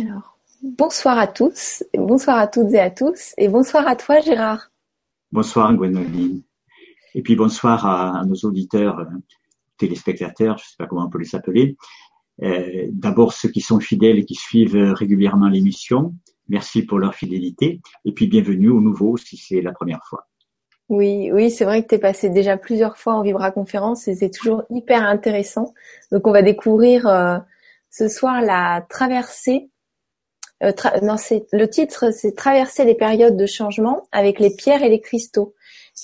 Alors, bonsoir à tous, bonsoir à toutes et à tous, et bonsoir à toi Gérard. Bonsoir Gwenoline. Et puis bonsoir à, nos auditeurs, euh, téléspectateurs, je ne sais pas comment on peut les appeler. Euh, D'abord ceux qui sont fidèles et qui suivent régulièrement l'émission, merci pour leur fidélité. Et puis bienvenue aux nouveaux si c'est la première fois. Oui, oui, c'est vrai que tu es passé déjà plusieurs fois en Vibra Conférence et c'est toujours hyper intéressant. Donc on va découvrir euh, ce soir la traversée euh, non, le titre, c'est traverser les périodes de changement avec les pierres et les cristaux.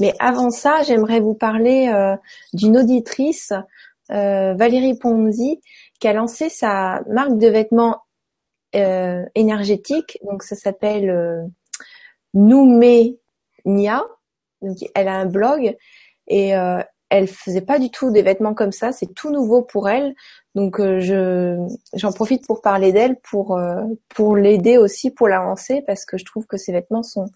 Mais avant ça, j'aimerais vous parler euh, d'une auditrice, euh, Valérie Ponzi, qui a lancé sa marque de vêtements énergétiques. Donc ça s'appelle Noumenia. Donc elle a un blog et elle faisait pas du tout des vêtements comme ça. C'est tout nouveau pour elle. Donc euh, je j'en profite pour parler d'elle, pour euh, pour l'aider aussi, pour l'avancer, parce que je trouve que ses vêtements sont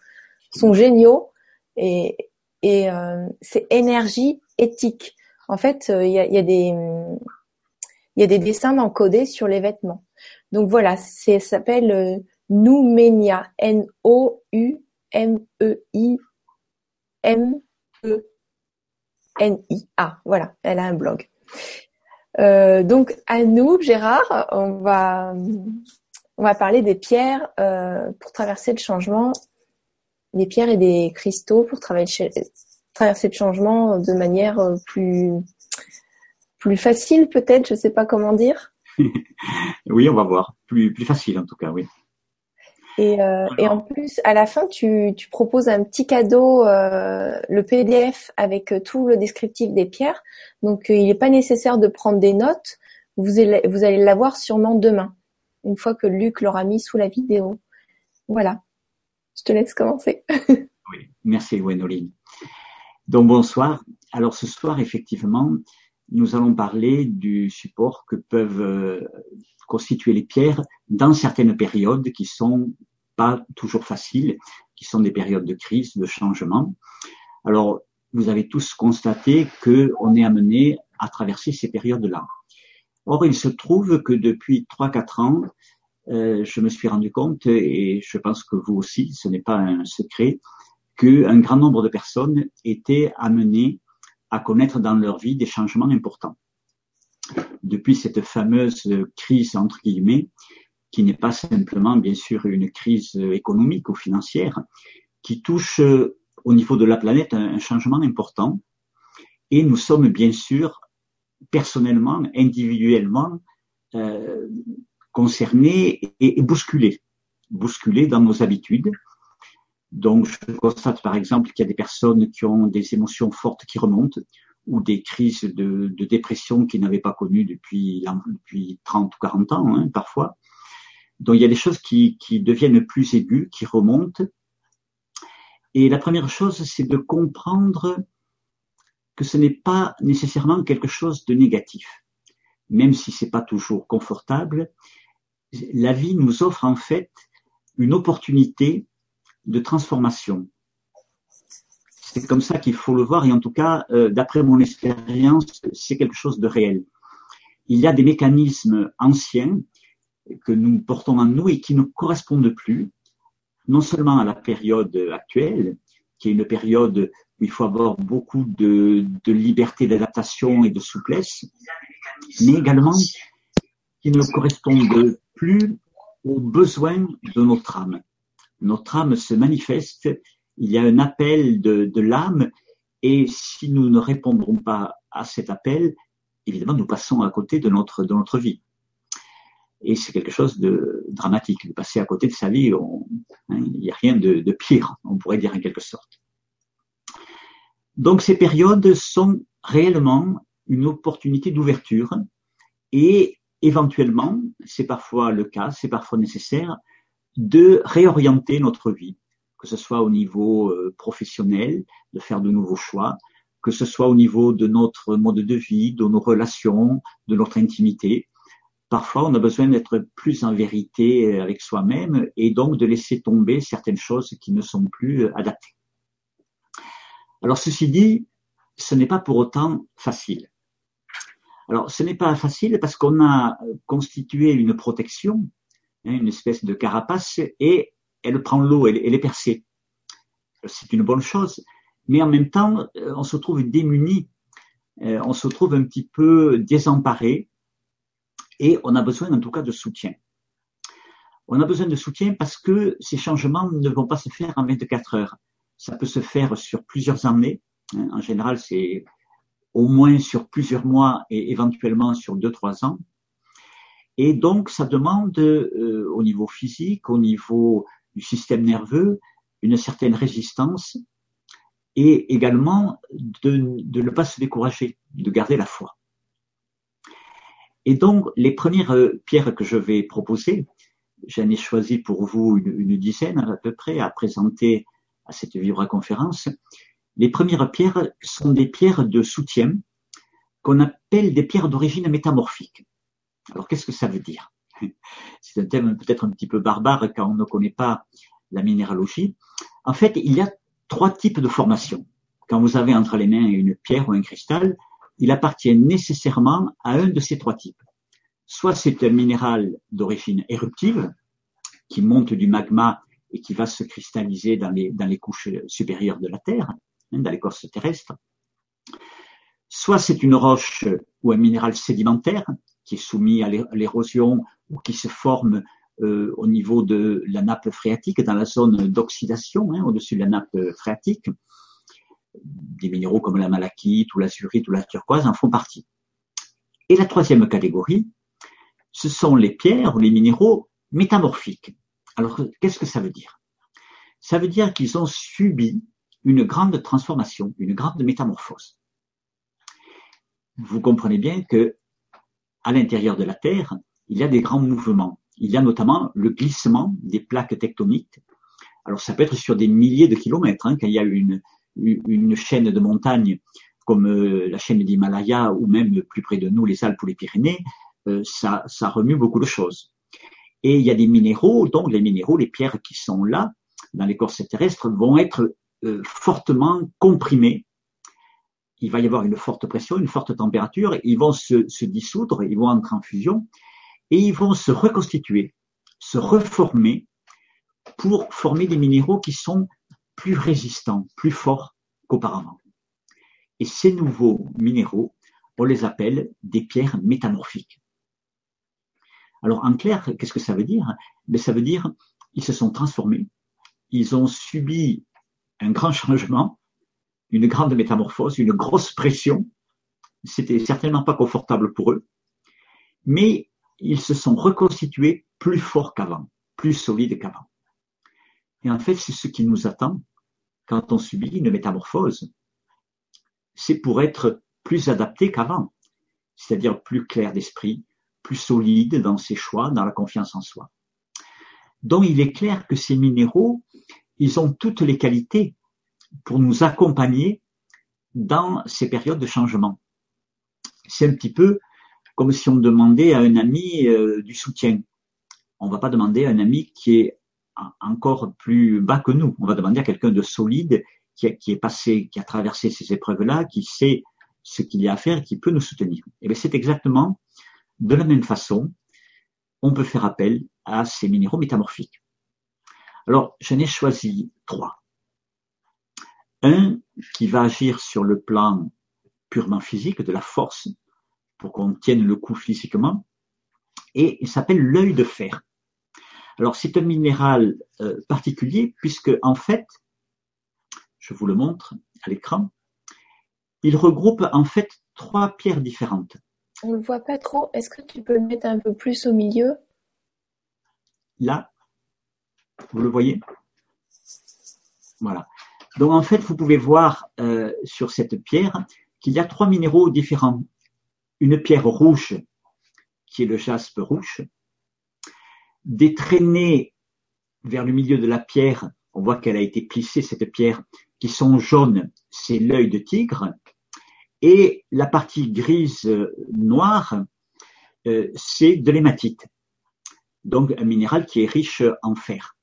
sont géniaux et et euh, c'est énergie éthique. En fait, il y a, y a des il y a des dessins encodés sur les vêtements. Donc voilà, c'est s'appelle Noumenia, N O U M E I M E N I A. Voilà, elle a un blog. Euh, donc à nous, Gérard, on va parler des pierres euh, pour traverser le changement, des pierres et des cristaux pour traverser le changement de manière euh, plus plus facile peut-être, je sais pas comment dire. oui, on va voir, plus facile en tout cas, oui. Et, euh, et, en plus, à la fin, tu, tu proposes un petit cadeau, euh, le PDF avec euh, tout le descriptif des pierres. Donc, euh, il n'est pas nécessaire de prendre des notes. Vous allez, vous allez l'avoir sûrement demain, une fois que Luc l'aura mis sous la vidéo. Voilà. Je te laisse commencer. oui, merci Gwenoline. Donc, bonsoir. Alors, ce soir, effectivement, nous allons parler du support que peuvent constituer les pierres dans certaines périodes qui sont pas toujours faciles, qui sont des périodes de crise, de changement. Alors, vous avez tous constaté qu'on est amené à traverser ces périodes-là. Or, il se trouve que depuis 3-4 ans, euh, je me suis rendu compte, et je pense que vous aussi, ce n'est pas un secret, qu'un grand nombre de personnes étaient amenées à connaître dans leur vie des changements importants depuis cette fameuse crise entre guillemets, qui n'est pas simplement bien sûr une crise économique ou financière, qui touche euh, au niveau de la planète un, changement important. Et nous sommes bien sûr personnellement, individuellement euh, concernés et, et bousculés, bousculés dans nos habitudes. Donc, je constate par exemple qu'il y a des personnes qui ont des émotions fortes qui remontent, ou des crises de, dépression qu'ils n'avaient pas connues depuis, depuis 30 ou 40 ans, hein, parfois. Donc il y a des choses qui, qui deviennent plus aiguës, qui remontent. Et la première chose, c'est de comprendre que ce n'est pas nécessairement quelque chose de négatif. Même si c'est pas toujours confortable, la vie nous offre en fait une opportunité de transformation, c'est comme ça qu'il faut le voir et en tout cas, euh, d'après mon expérience, c'est quelque chose de réel. Il y a des mécanismes anciens que nous portons en nous et qui ne correspondent plus, non seulement à la période actuelle, qui est une période où il faut avoir beaucoup de, de liberté d'adaptation et de souplesse, mais également qui ne correspondent plus aux besoins de notre âme. Notre âme se manifeste il y a un appel de, l'âme et si nous ne répondrons pas à cet appel, évidemment, nous passons à côté de notre, de notre vie. Et c'est quelque chose de dramatique, de passer à côté de sa vie. Hein, il n'y a rien de pire, on pourrait dire en quelque sorte. Donc ces périodes sont réellement une opportunité d'ouverture et éventuellement, c'est parfois le cas, c'est parfois nécessaire, de réorienter notre vie que ce soit au niveau euh, professionnel, de faire de nouveaux choix, que ce soit au niveau de notre mode de vie, de nos relations, de notre intimité. Parfois, on a besoin d'être plus en vérité euh, avec soi-même et donc de laisser tomber certaines choses qui ne sont plus euh, adaptées. Alors, ceci dit, ce n'est pas pour autant facile. Alors, ce n'est pas facile parce qu'on a constitué une protection une espèce de carapace, et elle prend l'eau, elle, elle, est percée. C'est une bonne chose, mais en même temps, on se trouve démuni, on se trouve un petit peu désemparé, et on a besoin en tout cas de soutien. On a besoin de soutien parce que ces changements ne vont pas se faire en 24 heures. Ça peut se faire sur plusieurs années. Hein. En général, c'est au moins sur plusieurs mois et éventuellement sur deux, trois ans. Et donc, ça demande euh, au niveau physique, au niveau du système nerveux, une certaine résistance et également de, ne pas se décourager, de garder la foi. Et donc, les premières euh, pierres que je vais proposer, j'en ai choisi pour vous une, dizaine à peu près à présenter à cette vibra-conférence. Les premières pierres sont des pierres de soutien qu'on appelle des pierres d'origine métamorphique. Alors, qu'est-ce que ça veut dire? C'est un thème peut-être un petit peu barbare quand on ne connaît pas la minéralogie. En fait, il y a trois types de formations. Quand vous avez entre les mains une pierre ou un cristal, il appartient nécessairement à un de ces trois types. Soit c'est un minéral d'origine éruptive, qui monte du magma et qui va se cristalliser dans les, dans les couches supérieures de la Terre, hein, dans l'écorce terrestre. Soit c'est une roche ou un minéral sédimentaire qui est soumis à l'érosion ou qui se forme euh, au niveau de la nappe phréatique, dans la zone d'oxydation, hein, au-dessus de la nappe phréatique des minéraux comme la malachite ou l'azurite ou la turquoise en font partie. Et la troisième catégorie, ce sont les pierres ou les minéraux métamorphiques. Alors, qu'est-ce que ça veut dire? Ça veut dire qu'ils ont subi une grande transformation, une grande métamorphose. Vous comprenez bien que à l'intérieur de la Terre, il y a des grands mouvements. Il y a notamment le glissement des plaques tectoniques. Alors, ça peut être sur des milliers de kilomètres, hein, quand il y a une, chaîne de montagnes comme euh, la chaîne d'Himalaya ou même plus près de nous les Alpes ou les Pyrénées, euh, ça, ça remue beaucoup de choses. Et il y a des minéraux, donc les minéraux, les pierres qui sont là, dans l'écorce terrestre, vont être euh, fortement comprimés. Il va y avoir une forte pression, une forte température, ils vont se, dissoudre, ils vont entrer en fusion, et ils vont se reconstituer, se reformer pour former des minéraux qui sont plus résistants, plus forts qu'auparavant. Et ces nouveaux minéraux, on les appelle des pierres métamorphiques. Alors en clair, qu'est-ce que ça veut dire? Mais ben, ça veut dire ils se sont transformés, ils ont subi un grand changement, une grande métamorphose, une grosse pression. C'était certainement pas confortable pour eux, mais ils se sont reconstitués plus forts qu'avant, plus solides qu'avant. Et en fait, c'est ce qui nous attend quand on subit une métamorphose. C'est pour être plus adapté qu'avant, c'est-à-dire plus clair d'esprit, plus solide dans ses choix, dans la confiance en soi. Donc il est clair que ces minéraux, ils ont toutes les qualités pour nous accompagner dans ces périodes de changement. C'est un petit peu comme si on demandait à un ami euh, du soutien. On ne va pas demander à un ami qui est encore plus bas que nous. On va demander à quelqu'un de solide qui, est passé, qui a traversé ces épreuves-là, qui sait ce qu'il y a à faire, qui peut nous soutenir. Et bien c'est exactement de la même façon, on peut faire appel à ces minéraux métamorphiques. Alors, j'en ai choisi trois. Un qui va agir sur le plan purement physique, de la force, pour qu'on tienne le coup physiquement, et il s'appelle l'œil de fer. Alors c'est un minéral euh, particulier puisque en fait, je vous le montre à l'écran, il regroupe en fait trois pierres différentes. On ne le voit pas trop. Est-ce que tu peux le mettre un peu plus au milieu? Là, vous le voyez? Voilà. Donc en fait, vous pouvez voir euh, sur cette pierre qu'il y a trois minéraux différents. Une pierre rouge qui est le jaspe rouge, des traînées vers le milieu de la pierre, on voit qu'elle a été plissée, cette pierre, qui sont jaunes, c'est l'œil de tigre, et la partie grise euh, noire, euh, c'est de l'hématite, donc un minéral qui est riche en fer.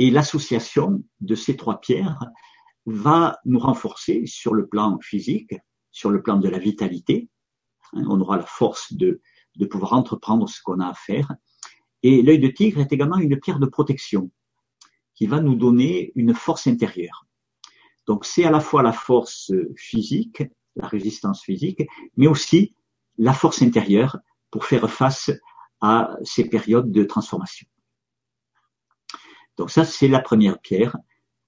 Et l'association de ces trois pierres va nous renforcer sur le plan physique, sur le plan de la vitalité. Hein, on aura la force de, de pouvoir entreprendre ce qu'on a à faire Et l'œil de tigre est également une pierre de protection qui va nous donner une force intérieure. Donc c'est à la fois la force physique, la résistance physique, mais aussi la force intérieure pour faire face à ces périodes de transformation. Donc ça, c'est la première pierre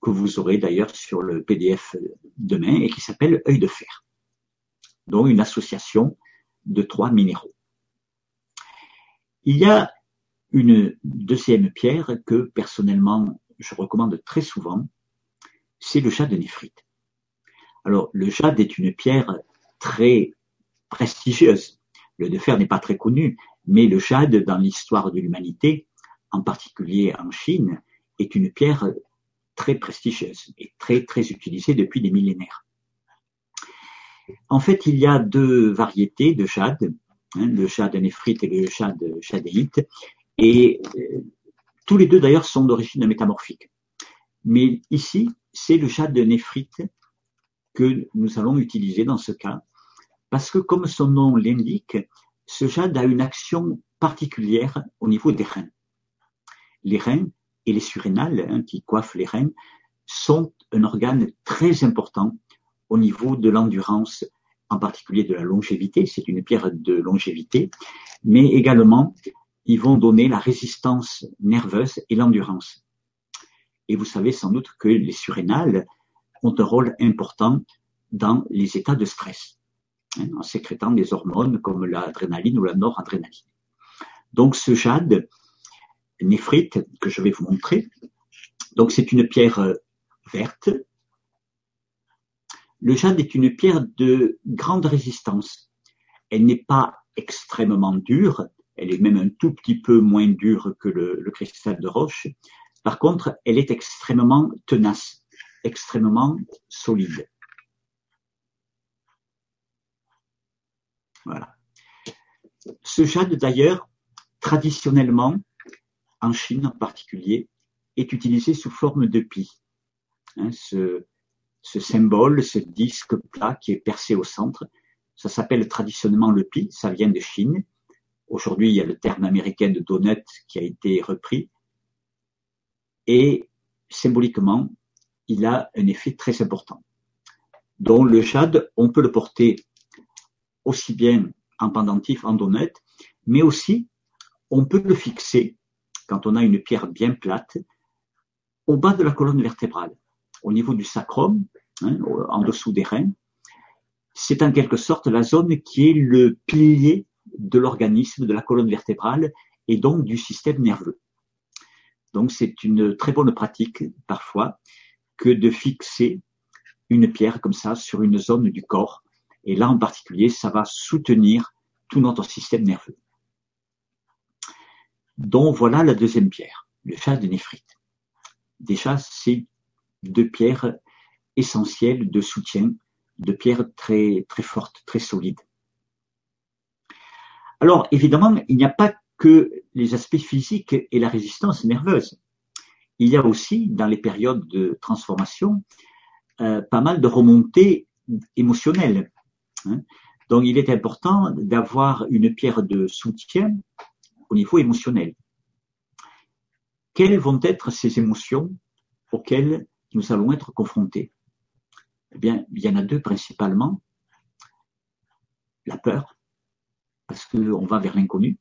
que vous aurez d'ailleurs sur le PDF demain et qui s'appelle œil de fer. Donc une association de trois minéraux. Il y a une deuxième pierre que personnellement je recommande très souvent, c'est le jade de néphrite. Alors le jade est une pierre très prestigieuse. Le de fer n'est pas très connu, mais le jade dans l'histoire de l'humanité, en particulier en Chine, est une pierre très prestigieuse et très très utilisée depuis des millénaires. En fait, il y a deux variétés de jade, hein, le jade néphrite et le jade chadéite, et euh, tous les deux d'ailleurs sont d'origine métamorphique. Mais ici, c'est le jade néphrite que nous allons utiliser dans ce cas, parce que comme son nom l'indique, ce jade a une action particulière au niveau des reins. Les reins et les surrénales, hein, qui coiffent les reins, sont un organe très important au niveau de l'endurance, en particulier de la longévité. C'est une pierre de longévité, mais également, ils vont donner la résistance nerveuse et l'endurance. Et vous savez sans doute que les surrénales ont un rôle important dans les états de stress, hein, en sécrétant des hormones comme l'adrénaline ou la noradrénaline. Donc ce jade, néphrite que je vais vous montrer. Donc c'est une pierre euh, verte. Le jade est une pierre de grande résistance. Elle n'est pas extrêmement dure, elle est même un tout petit peu moins dure que le, le cristal de roche. Par contre, elle est extrêmement tenace, extrêmement solide. Voilà. Ce jade, d'ailleurs, traditionnellement, en Chine en particulier, est utilisé sous forme de pie. Hein, ce, symbole, ce disque plat qui est percé au centre, ça s'appelle traditionnellement le pi, ça vient de Chine. Aujourd'hui, il y a le terme américain de donut qui a été repris. Et symboliquement, il a un effet très important. Donc le jade, on peut le porter aussi bien en pendentif, en donut, mais aussi on peut le fixer quand on a une pierre bien plate, au bas de la colonne vertébrale, au niveau du sacrum, hein, en dessous des reins. C'est en quelque sorte la zone qui est le pilier de l'organisme, de la colonne vertébrale et donc du système nerveux. Donc c'est une très bonne pratique parfois que de fixer une pierre comme ça sur une zone du corps. Et là en particulier, ça va soutenir tout notre système nerveux dont voilà la deuxième pierre, le chas de néphrite. Déjà, c'est deux pierres essentielles de soutien, deux pierres très, très fortes, très solides. Alors, évidemment, il n'y a pas que les aspects physiques et la résistance nerveuse. Il y a aussi, dans les périodes de transformation, euh, pas mal de remontées émotionnelles. Hein. Donc, il est important d'avoir une pierre de soutien au niveau émotionnel. Quelles vont être ces émotions auxquelles nous allons être confrontés? Eh bien, il y en a deux principalement. La peur, parce qu'on va vers l'inconnu.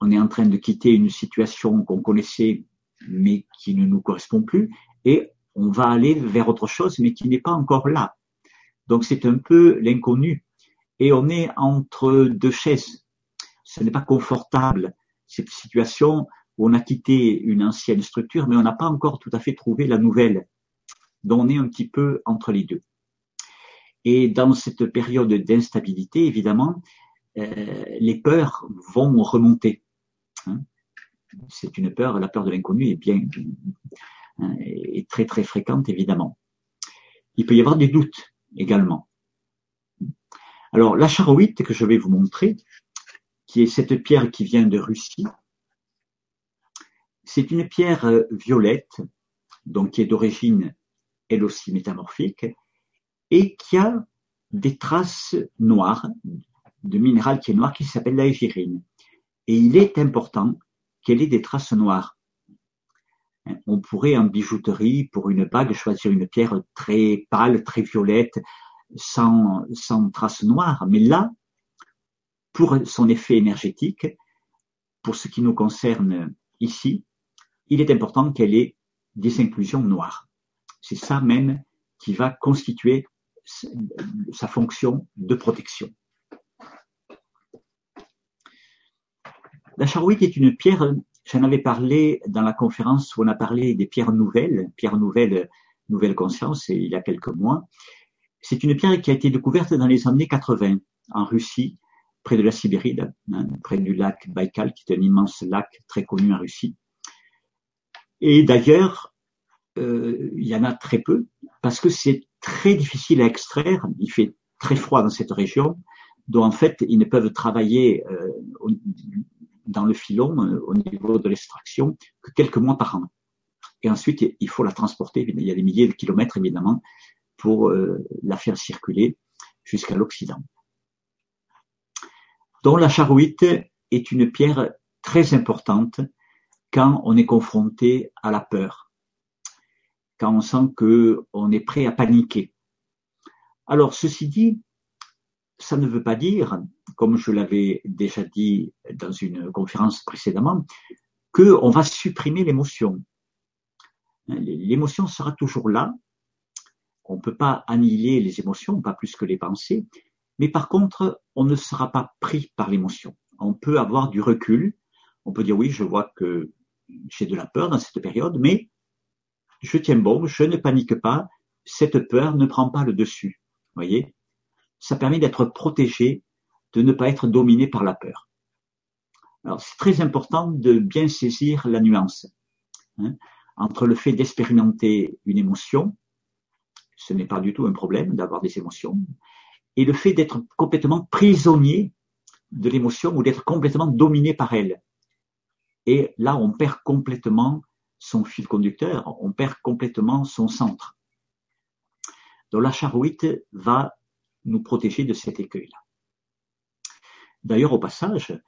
On est en train de quitter une situation qu'on connaissait mais qui ne nous correspond plus et on va aller vers autre chose mais qui n'est pas encore là. Donc c'est un peu l'inconnu et on est entre deux chaises ce n'est pas confortable, cette situation où on a quitté une ancienne structure, mais on n'a pas encore tout à fait trouvé la nouvelle. Donc on est un petit peu entre les deux. Et dans cette période d'instabilité, évidemment, euh, les peurs vont remonter. Hein. C'est une peur, la peur de l'inconnu est bien, hein, est très très fréquente évidemment. Il peut y avoir des doutes également. Alors la charoïte que je vais vous montrer, qui est cette pierre qui vient de Russie. C'est une pierre euh, violette, donc qui est d'origine elle aussi métamorphique, et qui a des traces noires, de minéral qui est noir, qui s'appelle la égirine. Et il est important qu'elle ait des traces noires. On pourrait en bijouterie, pour une bague, choisir une pierre très pâle, très violette, sans traces noires. Mais là, pour son effet énergétique, pour ce qui nous concerne ici, il est important qu'elle ait des inclusions noires. C'est ça même qui va constituer sa fonction de protection. La charouite est une pierre, j'en avais parlé dans la conférence où on a parlé des pierres nouvelles, pierres nouvelles, nouvelle conscience, il y a quelques mois. C'est une pierre qui a été découverte dans les années 80 en Russie, près de la Sibérie, hein, près du lac Baïkal, qui est un immense lac très connu en Russie. Et d'ailleurs, euh, il y en a très peu, parce que c'est très difficile à extraire. Il fait très froid dans cette région, dont en fait ils ne peuvent travailler euh, dans le filon euh, au niveau de l'extraction que quelques mois par an. Et ensuite, il faut la transporter. Il y a des milliers de kilomètres évidemment pour euh, la faire circuler jusqu'à l'Occident. Donc la charouite est une pierre très importante quand on est confronté à la peur, quand on sent qu'on est prêt à paniquer. Alors, ceci dit, ça ne veut pas dire, comme je l'avais déjà dit dans une conférence précédemment, qu'on va supprimer l'émotion. L'émotion sera toujours là. On ne peut pas annihiler les émotions, pas plus que les pensées, mais par contre, on ne sera pas pris par l'émotion. On peut avoir du recul. On peut dire oui, je vois que j'ai de la peur dans cette période, mais je tiens bon, je ne panique pas, cette peur ne prend pas le dessus. Voyez, ça permet d'être protégé, de ne pas être dominé par la peur. Alors c'est très important de bien saisir la nuance hein, entre le fait d'expérimenter une émotion, ce n'est pas du tout un problème d'avoir des émotions, et le fait d'être complètement prisonnier de l'émotion ou d'être complètement dominé par elle. Et là, on perd complètement son fil conducteur, on perd complètement son centre. Donc la charouite va nous protéger de cet écueil-là. D'ailleurs, au passage,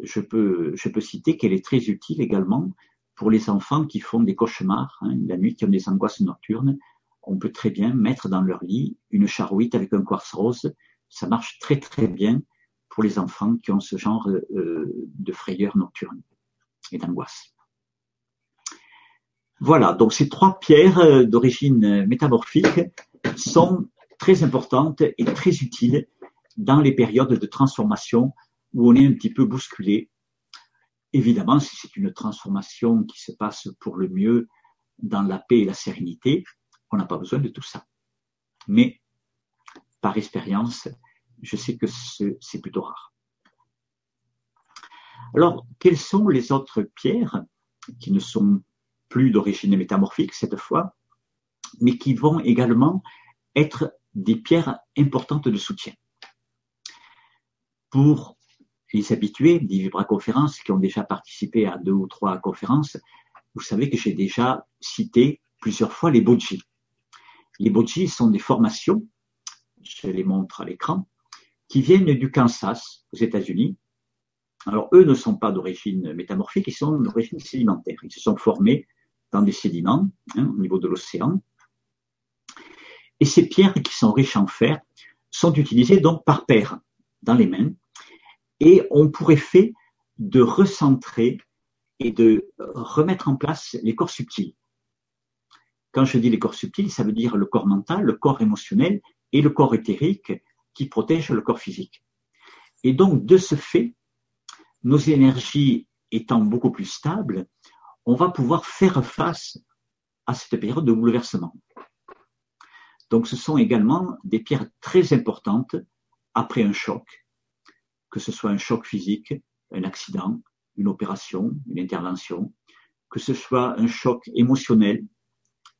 je peux, je peux citer qu'elle est très utile également pour les enfants qui font des cauchemars hein, la nuit, qui ont des angoisses nocturnes. On peut très bien mettre dans leur lit une charouite avec un quartz rose. Ça marche très très bien pour les enfants qui ont ce genre euh, de frayeur nocturne et d'angoisse. Voilà, donc ces trois pierres euh, d'origine métamorphique sont très importantes et très utiles dans les périodes de transformation où on est un petit peu bousculé. Évidemment, si c'est une transformation qui se passe pour le mieux dans la paix et la sérénité, on n'a pas besoin de tout ça. Mais par expérience, je sais que c'est plutôt rare. Alors, quelles sont les autres pierres qui ne sont plus d'origine métamorphique cette fois, mais qui vont également être des pierres importantes de soutien? Pour les habitués des vibraconférences qui ont déjà participé à deux ou trois conférences, vous savez que j'ai déjà cité plusieurs fois les boji. Les boji sont des formations, je les montre à l'écran, qui viennent du Kansas, aux États-Unis, alors, eux ne sont pas d'origine métamorphique, ils sont d'origine sédimentaire. Ils se sont formés dans des sédiments hein, au niveau de l'océan. Et ces pierres qui sont riches en fer sont utilisées donc par paire dans les mains et ont pour effet de recentrer et de remettre en place les corps subtils. Quand je dis les corps subtils, ça veut dire le corps mental, le corps émotionnel et le corps éthérique qui protège le corps physique. Et donc, de ce fait, nos énergies étant beaucoup plus stables, on va pouvoir faire face à cette période de bouleversement. Donc ce sont également des pierres très importantes après un choc, que ce soit un choc physique, un accident, une opération, une intervention, que ce soit un choc émotionnel,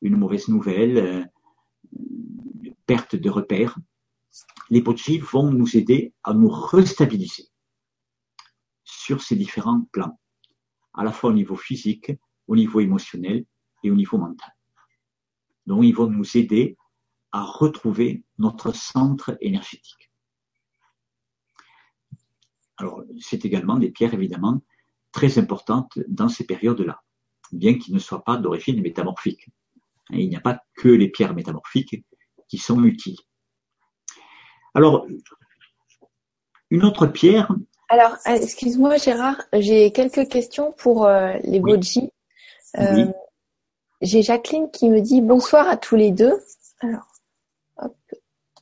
une mauvaise nouvelle, euh, une perte de repères. Les pochis vont nous aider à nous restabiliser sur ces différents plans, à la fois au niveau physique, au niveau émotionnel et au niveau mental. Donc ils vont nous aider à retrouver notre centre énergétique. Alors, c'est également des pierres, évidemment, très importante dans ces périodes-là, bien qu'ils ne soient pas d'origine métamorphique. Il n'y a pas que les pierres métamorphiques qui sont utiles. Alors, une autre pierre. Alors, euh, excuse-moi Gérard, j'ai quelques questions pour euh, les oui. Euh, j'ai Jacqueline qui me dit bonsoir à tous les deux. Alors, hop,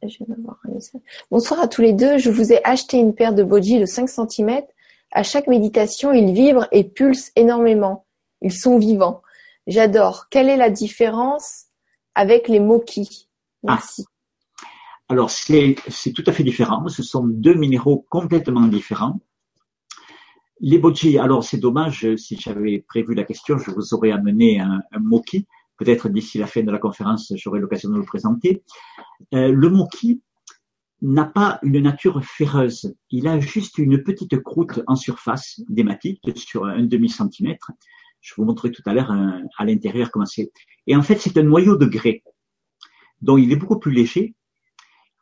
je vais un Bonsoir à tous les deux. Je vous ai acheté une paire de boji de 5 cm. À chaque méditation, ils vibrent et pulsent énormément. Ils sont vivants. J'adore. Quelle est la différence avec les moki Merci. Alors, c'est tout à fait différent. Ce sont deux minéraux complètement différents. Les boji, alors c'est dommage, si j'avais prévu la question, je vous aurais amené un, moki. Peut-être d'ici la fin de la conférence, j'aurai l'occasion de le présenter. Euh, le moki n'a pas une nature ferreuse. Il a juste une petite croûte en surface d'hématite sur un demi-centimètre. Je vous montrerai tout à l'heure euh, à l'intérieur comment c'est. Et en fait, c'est un noyau de grès. Donc, il est beaucoup plus léger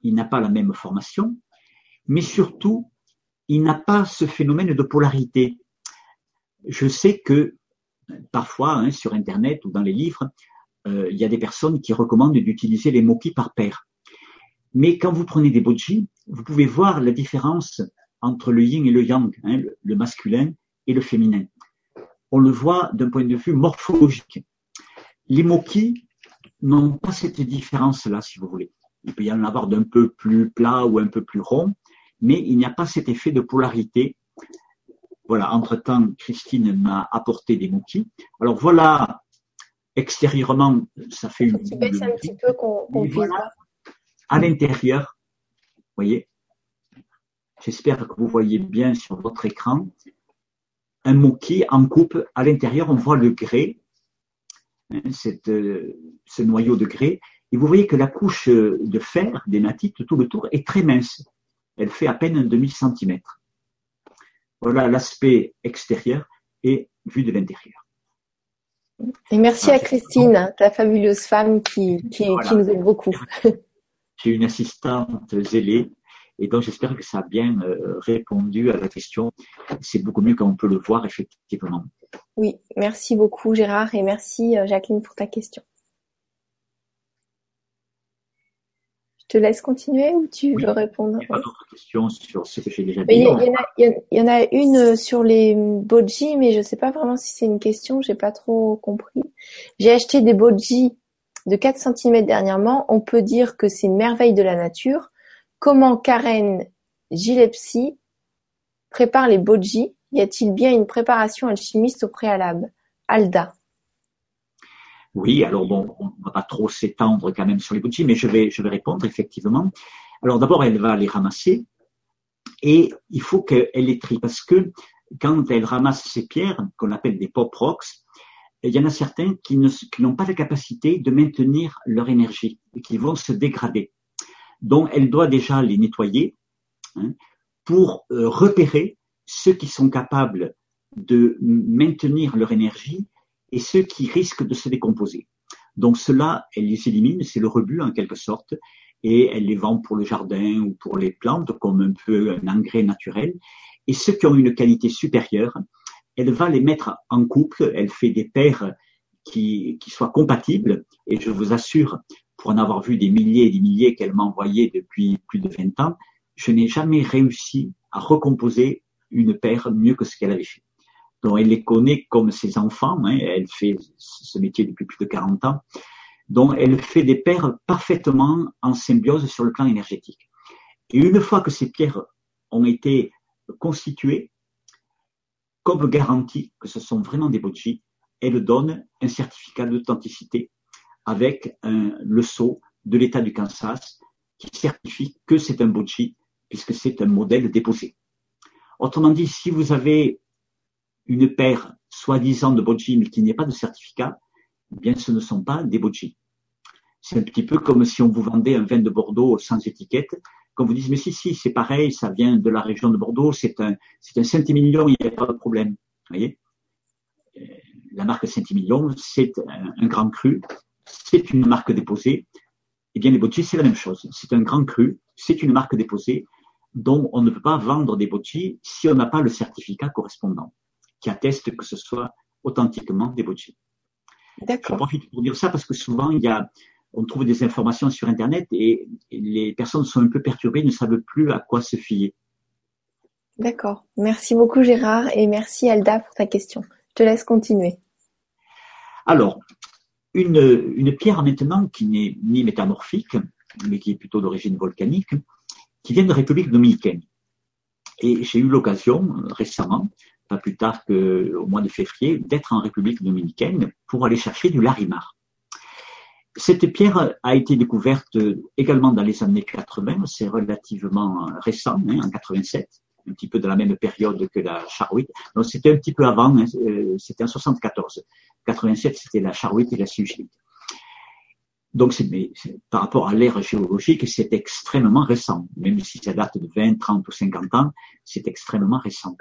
il n'a pas la même formation, mais surtout, il n'a pas ce phénomène de polarité. Je sais que parfois, hein, sur Internet ou dans les livres, euh, il y a des personnes qui recommandent d'utiliser les moquis par paire. Mais quand vous prenez des boji, vous pouvez voir la différence entre le yin et le yang, hein, le masculin et le féminin. On le voit d'un point de vue morphologique. Les moquis n'ont pas cette différence-là, si vous voulez. Il peut y en avoir d'un peu plus plat ou un peu plus rond, mais il n'y a pas cet effet de polarité. Voilà, entre-temps, Christine m'a apporté des moquis. Alors voilà, extérieurement, ça fait une... un petit peu qu'on voilà, À l'intérieur, vous voyez, j'espère que vous voyez bien sur votre écran, un moquis en coupe. À l'intérieur, on voit le grès, hein, euh, ce noyau de grès, et vous voyez que la couche de fer d'hématite tout le tour est très mince. Elle fait à peine un demi-centimètre. Voilà l'aspect extérieur et vu de l'intérieur. Et merci à Christine, ta fabuleuse femme qui, qui, nous aide beaucoup. J'ai une assistante zélée et donc j'espère que ça a bien euh, répondu à la question. C'est beaucoup mieux quand on peut le voir effectivement. Oui, merci beaucoup Gérard et merci euh, Jacqueline pour ta question. Je te laisse continuer ou tu veux répondre? Il n'y a pas d'autres questions sur ce que j'ai déjà dit. Il y, en a une sur les boji, mais je ne sais pas vraiment si c'est une question, j'ai pas trop compris. J'ai acheté des boji de 4 cm dernièrement. On peut dire que c'est une merveille de la nature. Comment Karen Gilepsy prépare les boji Y a-t-il bien une préparation alchimiste au préalable? Alda. Oui, alors bon, on ne va pas trop s'étendre quand même sur les boutiques, mais je vais, je vais répondre effectivement. Alors d'abord, elle va les ramasser et il faut qu'elle les trie parce que quand elle ramasse ces pierres, qu'on appelle des pop rocks, il y en a certains qui n'ont pas la capacité de maintenir leur énergie et qui vont se dégrader. Donc, elle doit déjà les nettoyer hein, pour euh, repérer ceux qui sont capables de maintenir leur énergie et ceux qui risquent de se décomposer. Donc cela, elle les élimine, c'est le rebut en quelque sorte, et elle les vend pour le jardin ou pour les plantes comme un peu un engrais naturel. Et ceux qui ont une qualité supérieure, elle va les mettre en couple, elle fait des paires qui, qui soient compatibles, et je vous assure, en avoir vu des milliers et des milliers qu'elle m'a envoyés depuis plus de 20 ans, je n'ai jamais réussi à recomposer une paire mieux que ce qu'elle avait fait dont elle les connaît comme ses enfants. Hein, elle fait ce métier depuis plus de 40 ans. dont elle fait des paires parfaitement en symbiose sur le plan énergétique. Et une fois que ces pierres ont été constituées, comme garantie que ce sont vraiment des boji, elle donne un certificat d'authenticité avec le sceau de l'État du Kansas qui certifie que c'est un boji puisque c'est un modèle déposé. Autrement dit, si vous avez une paire soi-disant de boji mais qui n'est pas de certificat, eh bien ce ne sont pas des boji. C'est un petit peu comme si on vous vendait un vin de Bordeaux sans étiquette. Quand vous dites, mais si, si, c'est pareil, ça vient de la région de Bordeaux, c'est un, c'est un Saint-Émilion, il n'y a pas de problème. Vous voyez? Euh, la marque Saint-Émilion, c'est un, grand cru, c'est une marque déposée. Eh bien, les boji, c'est la même chose. C'est un grand cru, c'est une marque déposée, dont on ne peut pas vendre des boji si on n'a pas le certificat correspondant. qui attestent que ce soit authentiquement des bocce. D'accord. Je profite pour dire ça parce que souvent il y a, on trouve des informations sur Internet et les personnes sont un peu perturbées, ne savent plus à quoi se fier. D'accord. Merci beaucoup Gérard et merci Alda pour ta question. Je te laisse continuer. Alors, une, pierre maintenant qui n'est ni métamorphique, mais qui est plutôt d'origine volcanique, qui vient de République dominicaine. Et j'ai eu l'occasion récemment, pas plus tard qu'au mois de février, d'être en République dominicaine pour aller chercher du larimar. Cette pierre a été découverte également dans les années 80, c'est relativement récent, hein, en 87 un petit peu de la même période que la charouite. Donc c'était un petit peu avant, hein, euh, c'était en 74. 87, c'était la charouite et la sugilite. Donc par rapport à l'ère géologique, c'est extrêmement récent. Même si ça date de 20, 30 ou 50 ans, c'est extrêmement récent.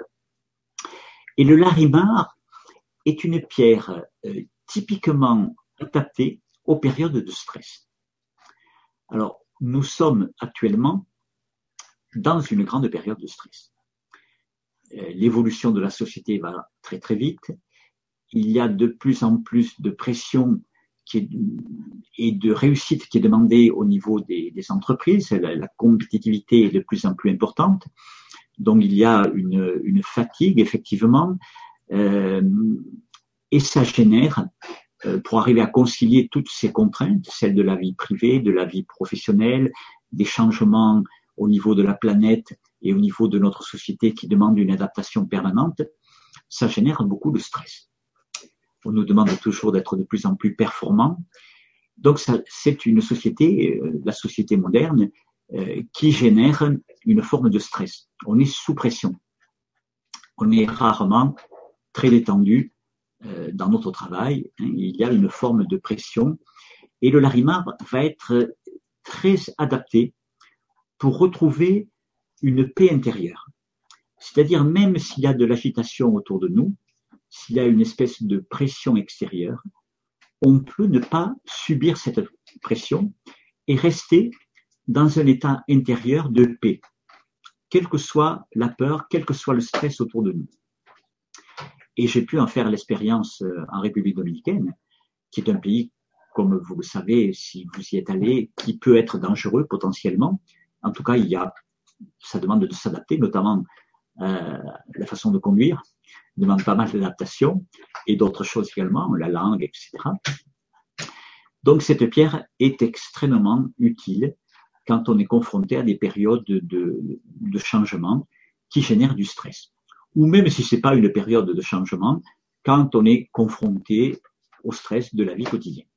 Et le larimar est une pierre euh, typiquement adaptée aux périodes de stress. Alors, nous sommes actuellement dans une grande période de stress. Euh, l'évolution de la société va très très vite. Il y a de plus en plus de pression qui est, et de réussite qui est demandée au niveau des, des entreprises. La, compétitivité est de plus en plus importante. Donc il y a une, une fatigue effectivement euh, et ça génère euh, pour arriver à concilier toutes ces contraintes, celles de la vie privée, de la vie professionnelle, des changements au niveau de la planète et au niveau de notre société qui demande une adaptation permanente, ça génère beaucoup de stress. On nous demande toujours d'être de plus en plus performants. Donc c'est une société, euh, la société moderne, euh, qui génère une forme de stress. On est sous pression. On est rarement très détendu euh, dans notre travail. Hein. Il y a une forme de pression. Et le larimar va être très adapté pour retrouver une paix intérieure. C'est-à-dire même s'il y a de l'agitation autour de nous, s'il y a une espèce de pression extérieure, on peut ne pas subir cette pression et rester dans un état intérieur de paix, quelle que soit la peur, quel que soit le stress autour de nous. Et j'ai pu en faire l'expérience euh, en République dominicaine, qui est un pays, comme vous le savez, si vous y êtes allé, qui peut être dangereux potentiellement. En tout cas, il y a ça demande de s'adapter, notamment euh, la façon de conduire, demande pas mal d'adaptation et d'autres choses également, la langue, etc. Donc cette pierre est extrêmement utile quand on est confronté à des périodes de, de changement qui génèrent du stress. Ou même si c'est pas une période de changement, quand on est confronté au stress de la vie quotidienne.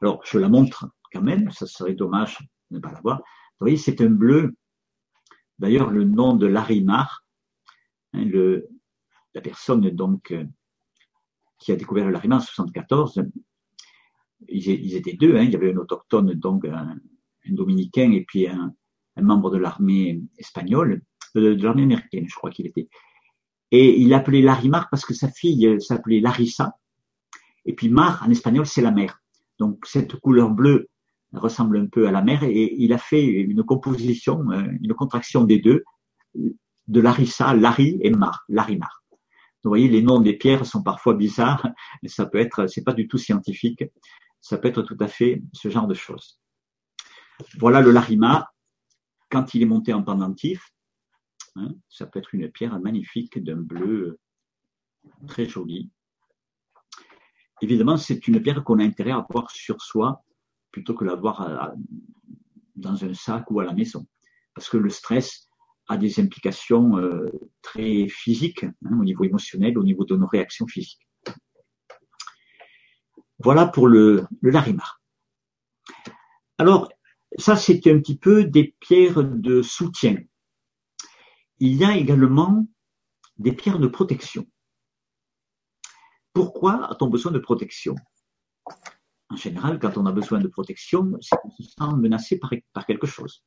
Alors, je la montre quand même, ça serait dommage de ne pas la voir. Vous voyez, c'est un bleu D'ailleurs, le nom de Larimar, hein, le, la personne donc euh, qui a découvert le Larimar en 74, ils, étaient deux. Hein, il y avait un autochtone, donc un, dominicain, et puis un, un membre de l'armée espagnole, de, de l'armée américaine, je crois qu'il était. Et il l'appelait Larimar parce que sa fille s'appelait Larissa. Et puis Mar, en espagnol, c'est la mer. Donc cette couleur bleue ressemble un peu à la mer et il a fait une composition, euh, une contraction des deux, de Larissa, Larry et Mar, Larimar. Vous voyez, les noms des pierres sont parfois bizarres, mais ça peut être, c'est pas du tout scientifique, ça peut être tout à fait ce genre de choses. Voilà le Larimar, quand il est monté en pendentif, hein, ça peut être une pierre magnifique d'un bleu très joli. Évidemment, c'est une pierre qu'on a intérêt à avoir sur soi plutôt que l'avoir dans un sac ou à la maison. Parce que le stress a des implications euh, très physiques, hein, au niveau émotionnel, au niveau de nos réactions physiques. Voilà pour le, le larimar. Alors, ça, c'est un petit peu des pierres de soutien. Il y a également des pierres de protection. Pourquoi a-t-on besoin de protection? En général, quand on a besoin de protection, c'est qu'on se sent menacé par, quelque chose.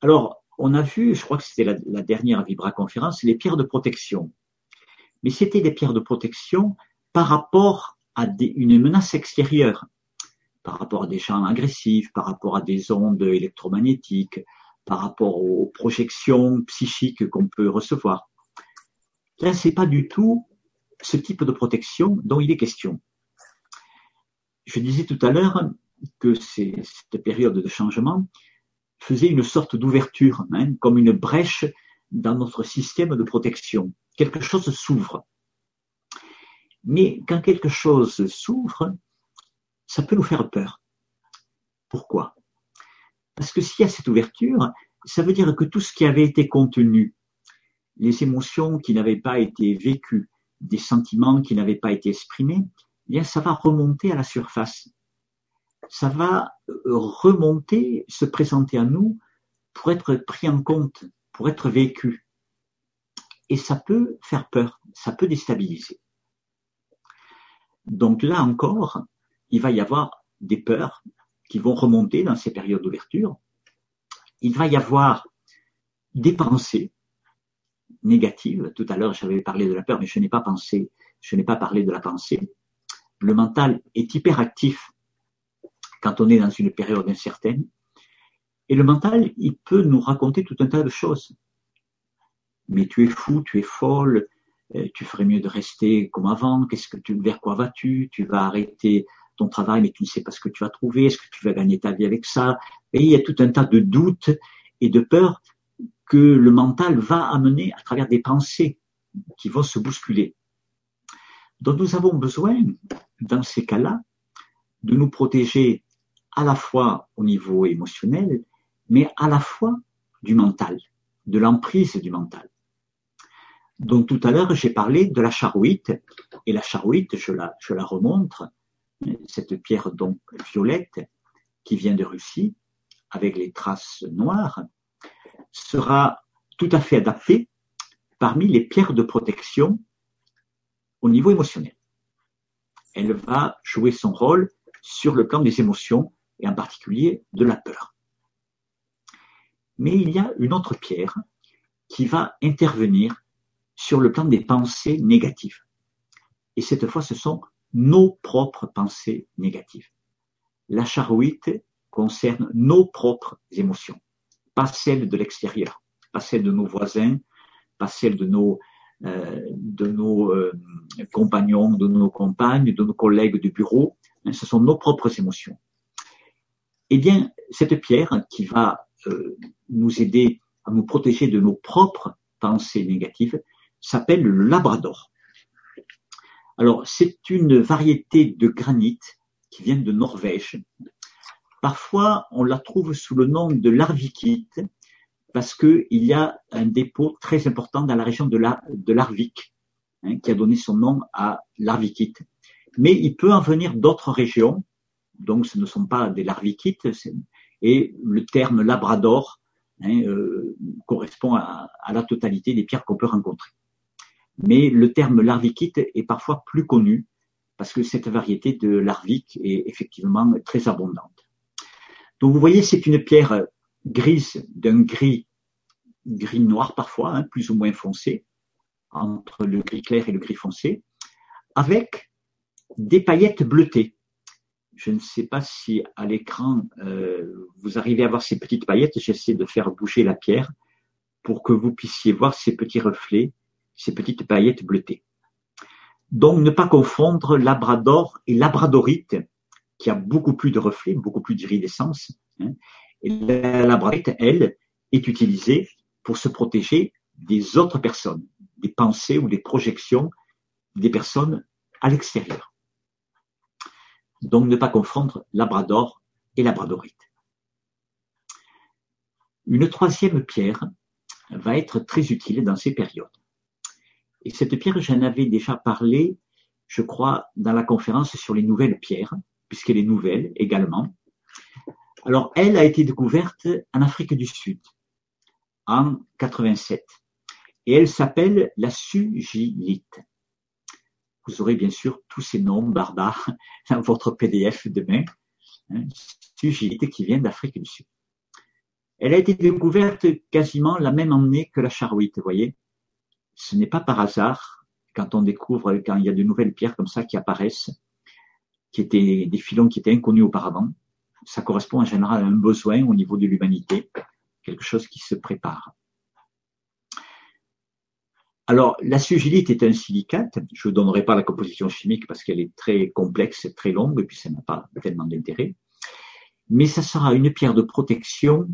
Alors, on a vu, je crois que c'était la, dernière Vibra conférence, les pierres de protection. Mais c'était des pierres de protection par rapport à une menace extérieure, par rapport à des champs agressifs, par rapport à des ondes électromagnétiques, par rapport aux projections psychiques qu'on peut recevoir, Là, c'est pas du tout ce type de protection dont il est question. Je disais tout à l'heure que cette période de changement faisait une sorte d'ouverture, hein, comme une brèche dans notre système de protection. Quelque chose s'ouvre. Mais quand quelque chose s'ouvre, ça peut nous faire peur. Pourquoi? Parce que s'il y a cette ouverture, ça veut dire que tout ce qui avait été contenu, les émotions qui n'avaient pas été vécues, des sentiments qui n'avaient pas été exprimés, bien ça va remonter à la surface. Ça va remonter, se présenter à nous pour être pris en compte, pour être vécu. Et ça peut faire peur, ça peut déstabiliser. Donc là encore, il va y avoir des peurs qui vont remonter dans ces périodes d'ouverture. Il va y avoir des pensées négatives. Tout à l'heure, j'avais parlé de la peur, mais je n'ai pas pensé, je n'ai pas parlé de la pensée. Le mental est hyperactif quand on est dans une période incertaine. Et le mental, il peut nous raconter tout un tas de choses. Mais tu es fou, tu es folle, euh, tu ferais mieux de rester comme avant, qu'est-ce que tu, vers quoi vas-tu, tu vas arrêter ton travail, mais tu ne sais pas ce que tu vas trouver, est-ce que tu vas gagner ta vie avec ça? Il y a tout un tas de doutes et de peurs que le mental va amener à travers des pensées qui vont se bousculer. Donc nous avons besoin, dans ces cas-là, de nous protéger à la fois au niveau émotionnel, mais à la fois du mental, de l'emprise du mental. Donc tout à l'heure, j'ai parlé de la charouite, et la charouite, je la, je la remontre, cette pierre donc violette qui vient de Russie, avec les traces noires, sera tout à fait adaptée parmi les pierres de protection au niveau émotionnel. Elle va jouer son rôle sur le plan des émotions et en particulier de la peur. Mais il y a une autre pierre qui va intervenir sur le plan des pensées négatives. Et cette fois, ce sont nos propres pensées négatives. La charouite concerne nos propres émotions, pas celles de l'extérieur, pas celles de nos voisins, pas celles de nos, de nos euh, compagnons, de nos compagnes, de nos collègues du bureau. Hein, ce sont nos propres émotions. Eh bien, cette pierre qui va euh, nous aider à nous protéger de nos propres pensées négatives, s'appelle le labrador. Alors, c'est une variété de granit qui vient de Norvège. Parfois, on la trouve sous le nom de l'arvikite parce qu'il y a un dépôt très important dans la région de l'Arvik hein, qui a donné son nom à l'arvikite. Mais il peut en venir d'autres régions, donc ce ne sont pas des larvikites, et le terme labrador hein, euh, correspond à la totalité des pierres qu'on peut rencontrer mais le terme larvikite est parfois plus connu parce que cette variété de larvique est effectivement très abondante. Donc vous voyez, c'est une pierre grise d'un gris, gris noir parfois, hein, plus ou moins foncé, entre le gris clair et le gris foncé, avec des paillettes bleutées. Je ne sais pas si à l'écran euh, vous arrivez à voir ces petites paillettes. J'essaie de faire bouger la pierre pour que vous puissiez voir ces petits reflets ces petites paillettes bleutées. Donc, ne pas confondre labrador et labradorite, qui a beaucoup plus de reflets, beaucoup plus d'iridescence. Hein. Et la labradorite, elle, est utilisée pour se protéger des autres personnes, des pensées ou des projections des personnes à l'extérieur. Donc, ne pas confondre labrador et labradorite. Une troisième pierre va être très utile dans ces périodes. Et cette pierre, j'en avais déjà parlé, je crois, dans la conférence sur les nouvelles pierres, puisqu'elle est nouvelle également. Alors, elle a été découverte en Afrique du Sud en 87 et elle s'appelle la sugilite. Vous aurez bien sûr tous ces noms barbares dans votre PDF demain. Hein, sugilite qui vient d'Afrique du Sud. Elle a été découverte quasiment la même année que la charouite, vous voyez ce n'est pas par hasard quand on découvre, quand il y a de nouvelles pierres comme ça qui apparaissent, qui étaient des filons qui étaient inconnus auparavant. Ça correspond en général à un besoin au niveau de l'humanité, quelque chose qui se prépare. Alors, la sugilite est un silicate. Je ne donnerai pas la composition chimique parce qu'elle est très complexe très longue, et puis ça n'a pas tellement d'intérêt. Mais ça sera une pierre de protection,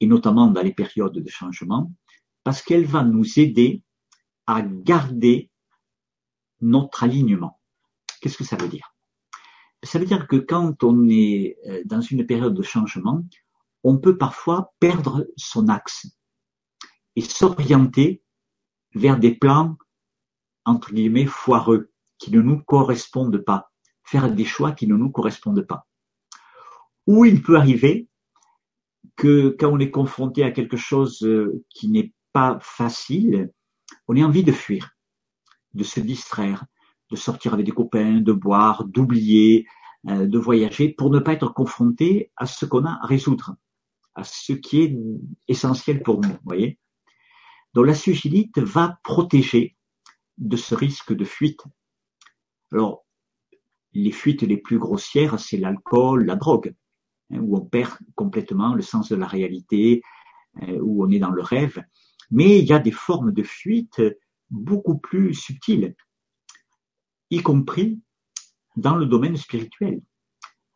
et notamment dans les périodes de changement, parce qu'elle va nous aider à garder notre alignement. Qu'est-ce que ça veut dire? Ça veut dire que quand on est euh, dans une période de changement, on peut parfois perdre son axe et s'orienter vers des plans, entre guillemets, foireux, qui ne nous correspondent pas, faire des choix qui ne nous correspondent pas. Ou il peut arriver que quand on est confronté à quelque chose euh, qui n'est pas facile, on ait envie de fuir, de se distraire, de sortir avec des copains, de boire, d'oublier, euh, de voyager, pour ne pas être confronté à ce qu'on a à résoudre, à ce qui est essentiel pour nous, voyez. Donc la sugilite va protéger de ce risque de fuite. Alors, les fuites les plus grossières, c'est l'alcool, la drogue, hein, où on perd complètement le sens de la réalité, euh, où on est dans le rêve. Mais il y a des formes de fuite beaucoup plus subtiles, y compris dans le domaine spirituel.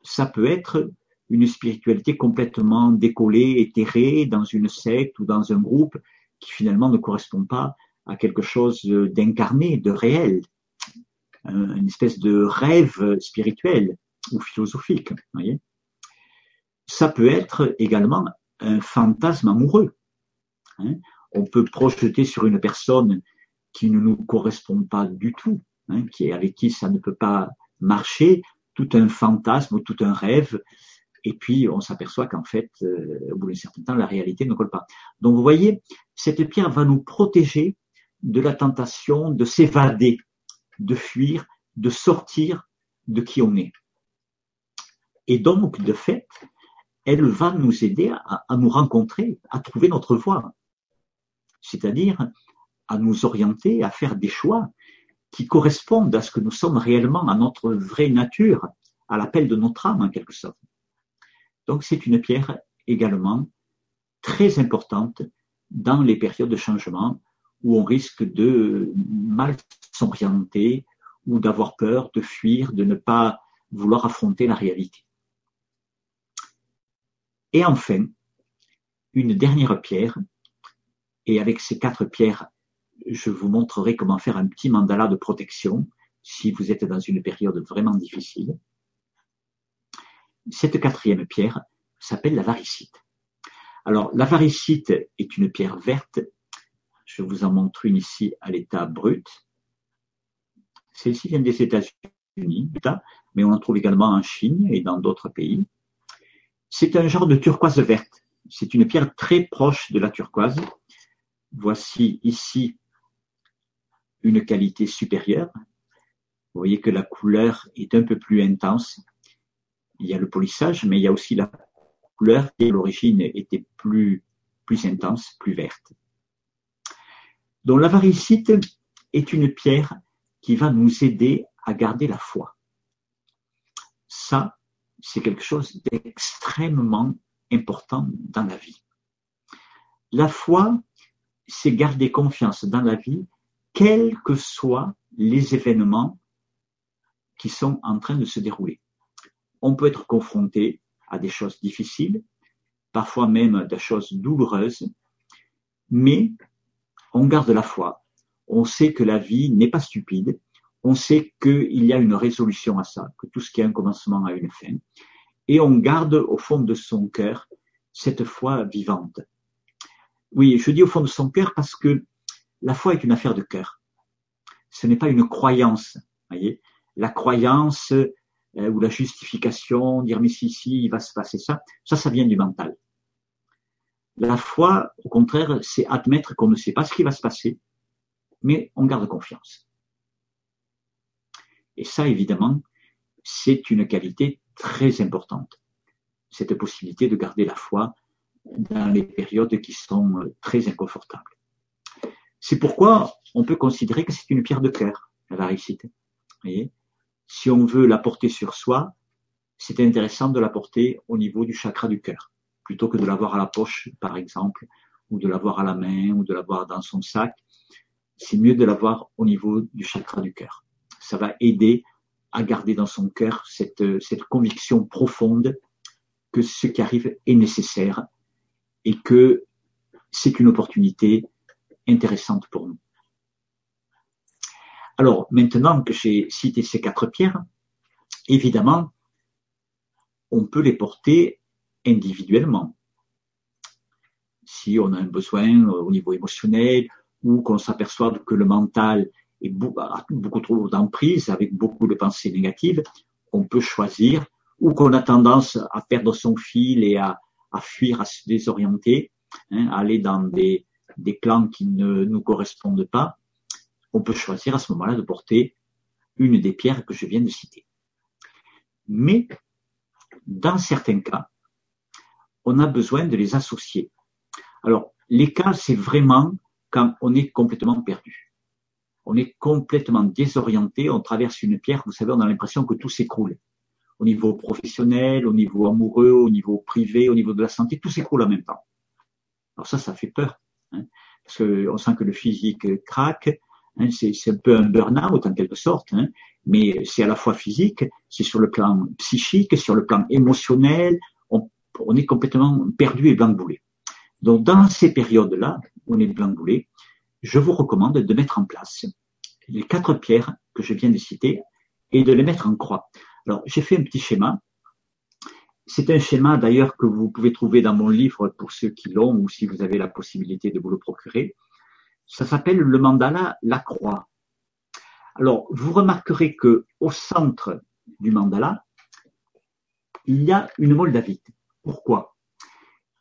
Ça peut être une spiritualité complètement décollée, éthérée dans une secte ou dans un groupe qui finalement ne correspond pas à quelque chose d'incarné, de réel, une espèce de rêve spirituel ou philosophique. Voyez Ça peut être également un fantasme amoureux. Hein. On peut projeter sur une personne qui ne nous correspond pas du tout, hein, qui avec qui ça ne peut pas marcher, tout un fantasme ou tout un rêve et puis on s'aperçoit qu'en fait, euh, au bout d'un certain temps, la réalité ne colle pas. Donc vous voyez, cette pierre va nous protéger de la tentation de s'évader, de fuir, de sortir de qui on est. Et donc, de fait, elle va nous aider à, à nous rencontrer, à trouver notre voie, c'est-à-dire à nous orienter, à faire des choix qui correspondent à ce que nous sommes réellement, à notre vraie nature, à l'appel de notre âme en quelque sorte. Donc c'est une pierre également très importante dans les périodes de changement où on risque de mal s'orienter ou d'avoir peur, de fuir, de ne pas vouloir affronter la réalité. Et enfin, une dernière pierre, et avec ces quatre pierres, je vous montrerai comment faire un petit mandala de protection si vous êtes dans une période vraiment difficile. Cette quatrième pierre s'appelle la varicite. Alors, la varicite est une pierre verte. Je vous en montre une ici à l'état brut. Celle-ci vient des États-Unis, mais on en trouve également en Chine et dans d'autres pays. C'est un genre de turquoise verte. C'est une pierre très proche de la turquoise. Voici ici une qualité supérieure. Vous voyez que la couleur est un peu plus intense il y a le polissage, mais il y a aussi la couleur qui à l'origine était plus, plus intense, plus verte. Donc la varicite est une pierre qui va nous aider à garder la foi. Ça, c'est quelque chose d'extrêmement important dans la vie. La foi, c'est garder confiance dans la vie, quels que soient les événements qui sont en train de se dérouler on peut être confronté à des choses difficiles, parfois même des choses douloureuses, mais on garde la foi. On sait que la vie n'est pas stupide. On sait qu'il y a une résolution à ça, que tout ce qui a un commencement a une fin. Et on garde au fond de son cœur cette foi vivante. Oui, je dis au fond de son cœur parce que la foi est une affaire de cœur. Ce n'est pas une croyance. Voyez, la croyance, euh, ou la justification, dire mais si, si, il va se passer ça, ça, ça vient du mental. La foi, au contraire, c'est admettre qu'on ne sait pas ce qui va se passer, mais on garde confiance. Et ça, évidemment, c'est une qualité très importante. Cette possibilité de garder la foi dans les périodes qui sont très inconfortables. C'est pourquoi on peut considérer que c'est une pierre de cœur, la varicite. Vous voyez? Si on veut la porter sur soi, c'est intéressant de la porter au niveau du chakra du cœur, plutôt que de l'avoir à la poche, par exemple, ou de l'avoir à la main, ou de l'avoir dans son sac. c'est mieux de l'avoir au niveau du chakra du cœur. Ça va aider à garder dans son cœur cette, cette conviction profonde que ce qui arrive est nécessaire et que c'est une opportunité intéressante pour nous. Alors, maintenant que j'ai cité ces quatre pierres, évidemment, on peut les porter individuellement. Si on a un besoin au niveau émotionnel ou qu'on s'aperçoit que le mental est a beaucoup trop d'emprise avec beaucoup de pensées négatives, on peut choisir ou qu'on a tendance à perdre son fil et à, fuir, à se désorienter, hein, à aller dans des, des plans qui ne nous correspondent pas, on peut choisir à ce moment-là de porter une des pierres que je viens de citer. Mais, dans certains cas, on a besoin de les associer. Alors, les cas, c'est vraiment quand on est complètement perdu. On est complètement désorienté, on traverse une pierre, vous savez, on a l'impression que tout s'écroule. Au niveau professionnel, au niveau amoureux, au niveau privé, au niveau de la santé, tout s'écroule en même temps. Alors ça, ça fait peur. Hein, parce qu'on sent que le physique craque, hein, c'est un peu un burn-out en quelque sorte, hein, mais c'est à la fois physique, c'est sur le plan psychique, sur le plan émotionnel, on, on est complètement perdu et blanc-boulé. Donc dans ces périodes-là, on est blanc-boulé, je vous recommande de mettre en place les quatre pierres que je viens de citer et de les mettre en croix. Alors j'ai fait un petit schéma c'est un schéma d'ailleurs que vous pouvez trouver dans mon livre pour ceux qui l'ont ou si vous avez la possibilité de vous le procurer. Ça s'appelle le mandala La Croix. Alors, vous remarquerez que au centre du mandala, il y a une moldavite. Pourquoi?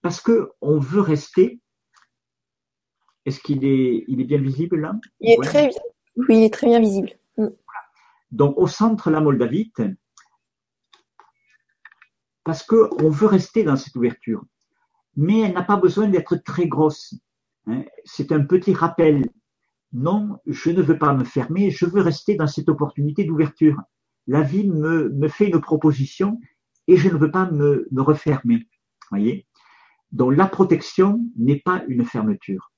Parce que on veut rester. Est-ce qu'il est, il est bien visible là? Il est très bien. Oui, il est très bien visible. Mm. Donc, au centre, la moldavite, parce qu'on veut rester dans cette ouverture. Mais elle n'a pas besoin d'être très grosse. Hein. C'est un petit rappel. Non, je ne veux pas me fermer, je veux rester dans cette opportunité d'ouverture. La vie me, me, fait une proposition et je ne veux pas me, me refermer. Voyez Donc la protection n'est pas une fermeture.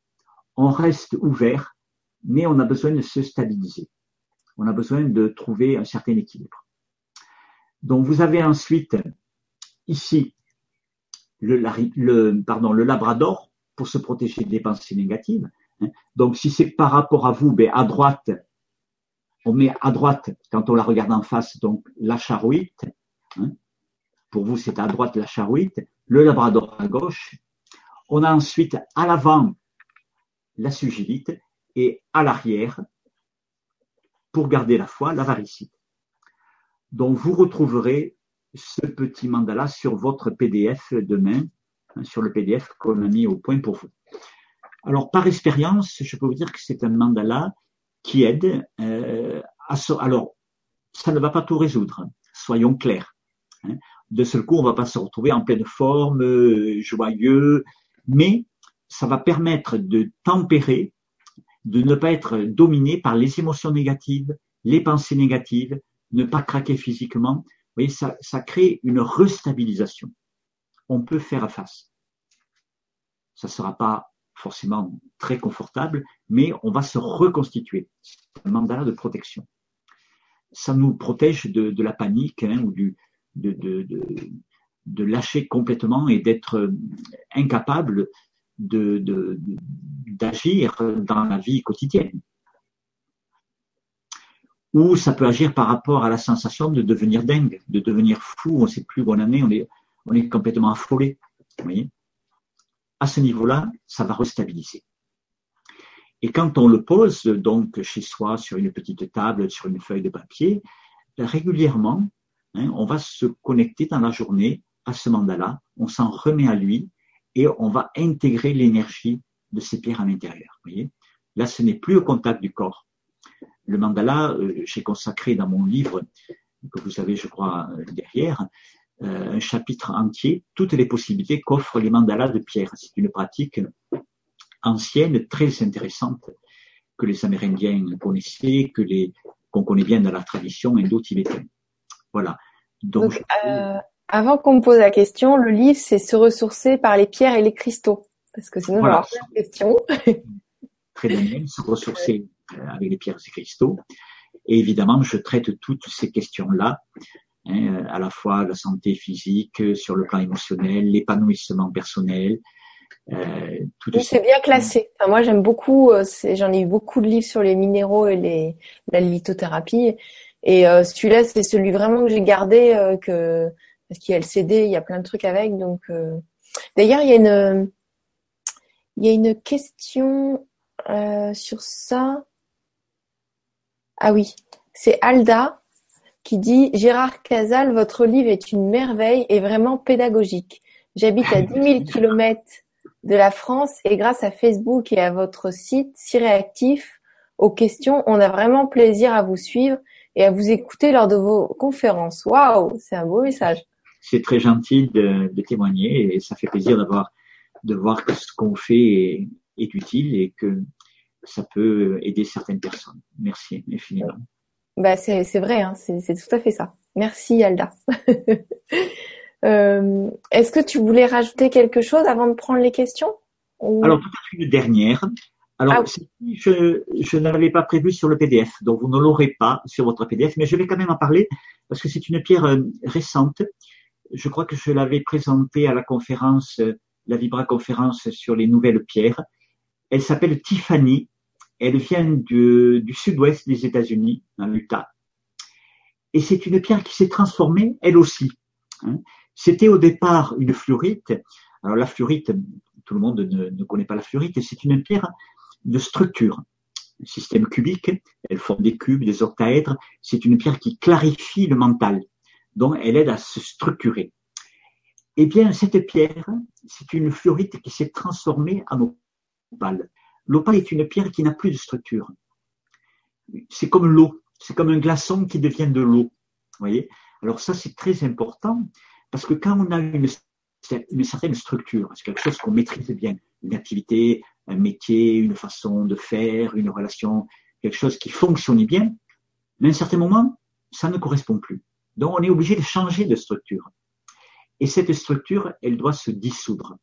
On reste ouvert, mais on a besoin de se stabiliser. On a besoin de trouver un certain équilibre. Donc vous avez ensuite ici le, labrador pour se protéger des pensées négatives. Hein. Donc si c'est par rapport à vous, ben, à droite, on met à droite, quand on la regarde en face, donc la charouite. Hein. Pour vous, c'est à droite la charouite, le labrador à gauche. On a ensuite à l'avant la sugilite et à l'arrière, pour garder la foi, la varicite. Donc vous retrouverez ce petit mandala sur votre PDF demain, hein, sur le PDF qu'on a mis au point pour vous. Alors, par expérience, je peux vous dire que c'est un mandala qui aide euh, à... alors, ça ne va pas tout résoudre, soyons clairs. Hein. De seul coup, on ne va pas se retrouver en pleine forme, euh, joyeux, mais ça va permettre de tempérer, de ne pas être dominé par les émotions négatives, les pensées négatives, ne pas craquer physiquement, voyez, ça, crée une restabilisation. On peut faire face. Ça ne sera pas forcément très confortable, mais on va se reconstituer. C'est un mandat de protection. Ça nous protège de, la panique hein, ou de, de, lâcher complètement et d'être incapable d'agir dans la vie quotidienne ou ça peut agir par rapport à la sensation de devenir dingue, de devenir fou, on ne sait plus où on en est, on est, complètement affolé. Vous voyez à ce niveau-là, ça va restabiliser. Et quand on le pose donc chez soi sur une petite table, sur une feuille de papier, régulièrement, hein, on va se connecter dans la journée à ce mandala, on s'en remet à lui et on va intégrer l'énergie de ces pierres à l'intérieur. Là, ce n'est plus au contact du corps, le mandala, euh, j'ai consacré dans mon livre, que vous avez, je crois, euh, derrière, euh, un chapitre entier, toutes les possibilités qu'offrent les mandalas de pierre. C'est une pratique ancienne, très intéressante, que les Amérindiens connaissaient, que les qu'on connaît bien dans la tradition indo-tibétaine. Voilà. Donc, avant qu'on me pose la question, le livre, c'est se ressourcer par les pierres et les cristaux. Parce que sinon, voilà. avoir plein de questions. très manuel, se ressourcer euh, avec les pierres et cristaux. Et évidemment, je traite toutes ces questions-là, hein, à la fois la santé physique, sur le plan émotionnel, l'épanouissement personnel. Euh, c'est bien classé. Enfin, moi, j'aime beaucoup. Euh, j'en ai eu beaucoup de livres sur les minéraux et les, la lithothérapie. Et euh, celui-là, c'est celui vraiment que j'ai gardé, euh, que parce qu'il y a le CD, il y a plein de trucs avec. Donc, euh, d'ailleurs, il y a une, il y a une question sur ça. Ah oui, c'est Alda qui dit Gérard Casal, votre livre est une merveille et vraiment pédagogique. J'habite à 10 000 kilomètres de la France et grâce à Facebook et à votre site si réactif aux questions, on a vraiment plaisir à vous suivre et à vous écouter lors de vos conférences. Waouh, c'est un beau message. C'est très gentil de, témoigner et ça fait plaisir d'avoir de voir que ce qu'on fait est, utile et que ça peut aider certaines personnes. Merci infiniment. Bah c'est vrai, hein, c'est tout à fait ça. Merci Alda. euh, Est-ce que tu voulais rajouter quelque chose avant de prendre les questions? Alors peut-être une dernière. Alors, ah je, je n'avais pas prévu sur le PDF, donc vous ne l'aurez pas sur votre PDF, mais je vais quand même en parler parce que c'est une pierre euh, récente. Je crois que je l'avais présentée à la conférence, euh, la Vibra conférence sur les nouvelles pierres. Elle s'appelle Tiffany. Elle vient du, sud-ouest des États-Unis, dans l'Utah. Et c'est une pierre qui s'est transformée, elle aussi. Hein. C'était au départ une fluorite. Alors la fluorite, tout le monde ne, ne connaît pas la fluorite, c'est une pierre de structure. Un système cubique, elle forme des cubes, des octaèdres. C'est une pierre qui clarifie le mental. Donc, elle aide à se structurer. Eh bien, cette pierre, c'est une fluorite qui s'est transformée en opale. L'opale est une pierre qui n'a plus de structure. C'est comme l'eau. C'est comme un glaçon qui devient de l'eau. voyez? Alors ça, c'est très important parce que quand on a une, une certaine structure, c'est quelque chose qu'on maîtrise bien, une activité, un métier, une façon de faire, une relation, quelque chose qui fonctionnait bien, mais à un certain moment, ça ne correspond plus. Donc on est obligé de changer de structure. Et cette structure, elle doit se dissoudre.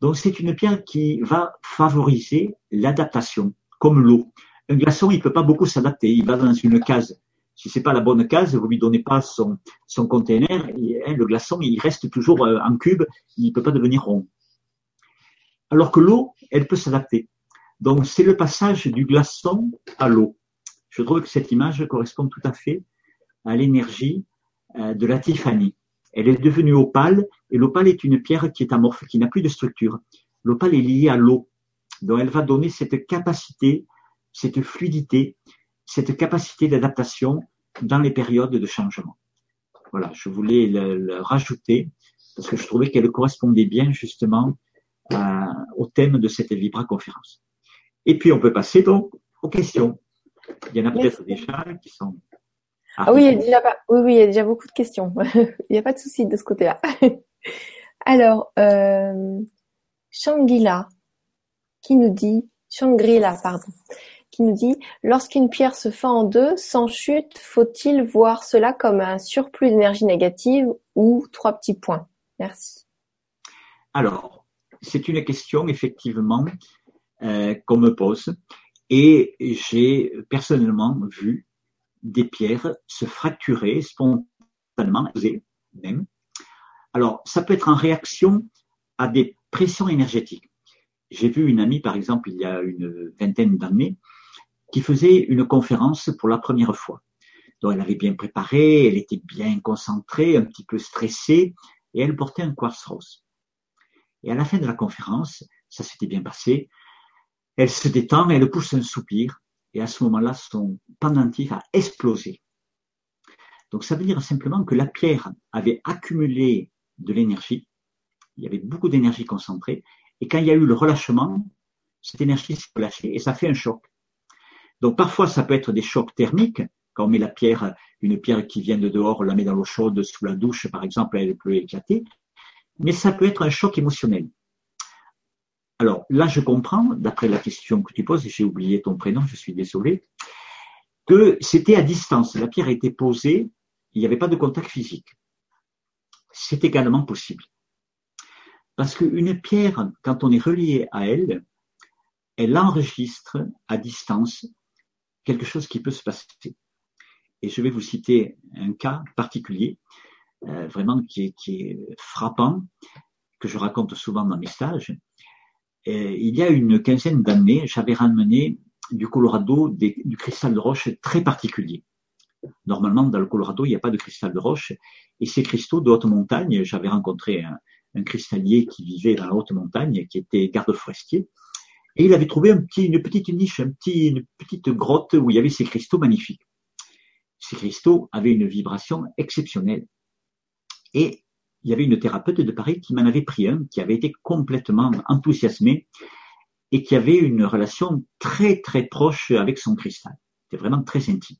Donc c'est une pierre qui va favoriser l'adaptation, comme l'eau. Un glaçon, il peut pas beaucoup s'adapter. Il va dans une case. Si c'est pas la bonne case, vous lui donnez pas son, son container, hein, le glaçon, il reste toujours euh, en cube, il peut pas devenir rond. Alors que l'eau, elle peut s'adapter. Donc c'est le passage du glaçon à l'eau. Je trouve que cette image correspond tout à fait à l'énergie euh, de la Tiffany. Elle est devenue opale et l'opale est une pierre qui est amorphe, qui n'a plus de structure. L'opale est liée à l'eau. Donc elle va donner cette capacité, cette fluidité, cette capacité d'adaptation dans les périodes de changement. Voilà, je voulais le rajouter parce que je trouvais qu'elle correspondait bien justement au thème de cette Vibra conférence. Et puis on peut passer donc aux questions. Il y en a peut-être déjà qui sont. Ah oui, il y a déjà pas... oui, oui, il y a déjà beaucoup de questions. il n'y a pas de souci de ce côté-là. Alors, euh, Shangila, qui nous dit, Shangri-La, pardon, qui nous dit, lorsqu'une pierre se fend en deux, sans chute, faut-il voir cela comme un surplus d'énergie négative ou trois petits points? Merci. Alors, c'est une question effectivement euh, qu'on me pose et j'ai personnellement vu des pierres se fracturer spontanément, même. Alors, ça peut être en réaction à des pressions énergétiques. J'ai vu une amie, par exemple, il y a une vingtaine d'années, qui faisait une conférence pour la première fois. Donc, elle avait bien préparé, elle était bien concentrée, un petit peu stressée, et elle portait un quartz rose. Et à la fin de la conférence, ça s'était bien passé, elle se détend, elle pousse un soupir, et à ce moment-là, son pendentif a explosé. Donc ça veut dire simplement que la pierre avait accumulé de l'énergie, il y avait beaucoup d'énergie concentrée, et quand il y a eu le relâchement, cette énergie s'est relâchée et ça fait un choc. Donc parfois ça peut être des chocs thermiques, quand on met la pierre, une pierre qui vient de dehors, on la met dans l'eau chaude sous la douche par exemple, elle peut éclater, mais ça peut être un choc émotionnel. Alors là, je comprends, d'après la question que tu poses, j'ai oublié ton prénom, je suis désolé, que c'était à distance. La pierre été posée, il n'y avait pas de contact physique. C'est également possible. Parce qu'une pierre, quand on est relié à elle, elle enregistre à distance quelque chose qui peut se passer. Et je vais vous citer un cas particulier, euh, vraiment qui est, frappant, que je raconte souvent dans mes stages. Et il y a une quinzaine d'années, j'avais ramené du Colorado du cristal de roche très particulier. Normalement, dans le Colorado, il n'y a pas de cristal de roche. Et ces cristaux de haute montagne, j'avais rencontré un, un, cristallier qui vivait dans la haute montagne, qui était garde-forestier. Et il avait trouvé un petit, une petite niche, un petit, une petite grotte où il y avait ces cristaux magnifiques. Ces cristaux avaient une vibration exceptionnelle. Et il y avait une thérapeute de Paris qui m'en avait pris un, qui avait été complètement enthousiasmé et qui avait une relation très très proche avec son cristal. C'était vraiment très intime.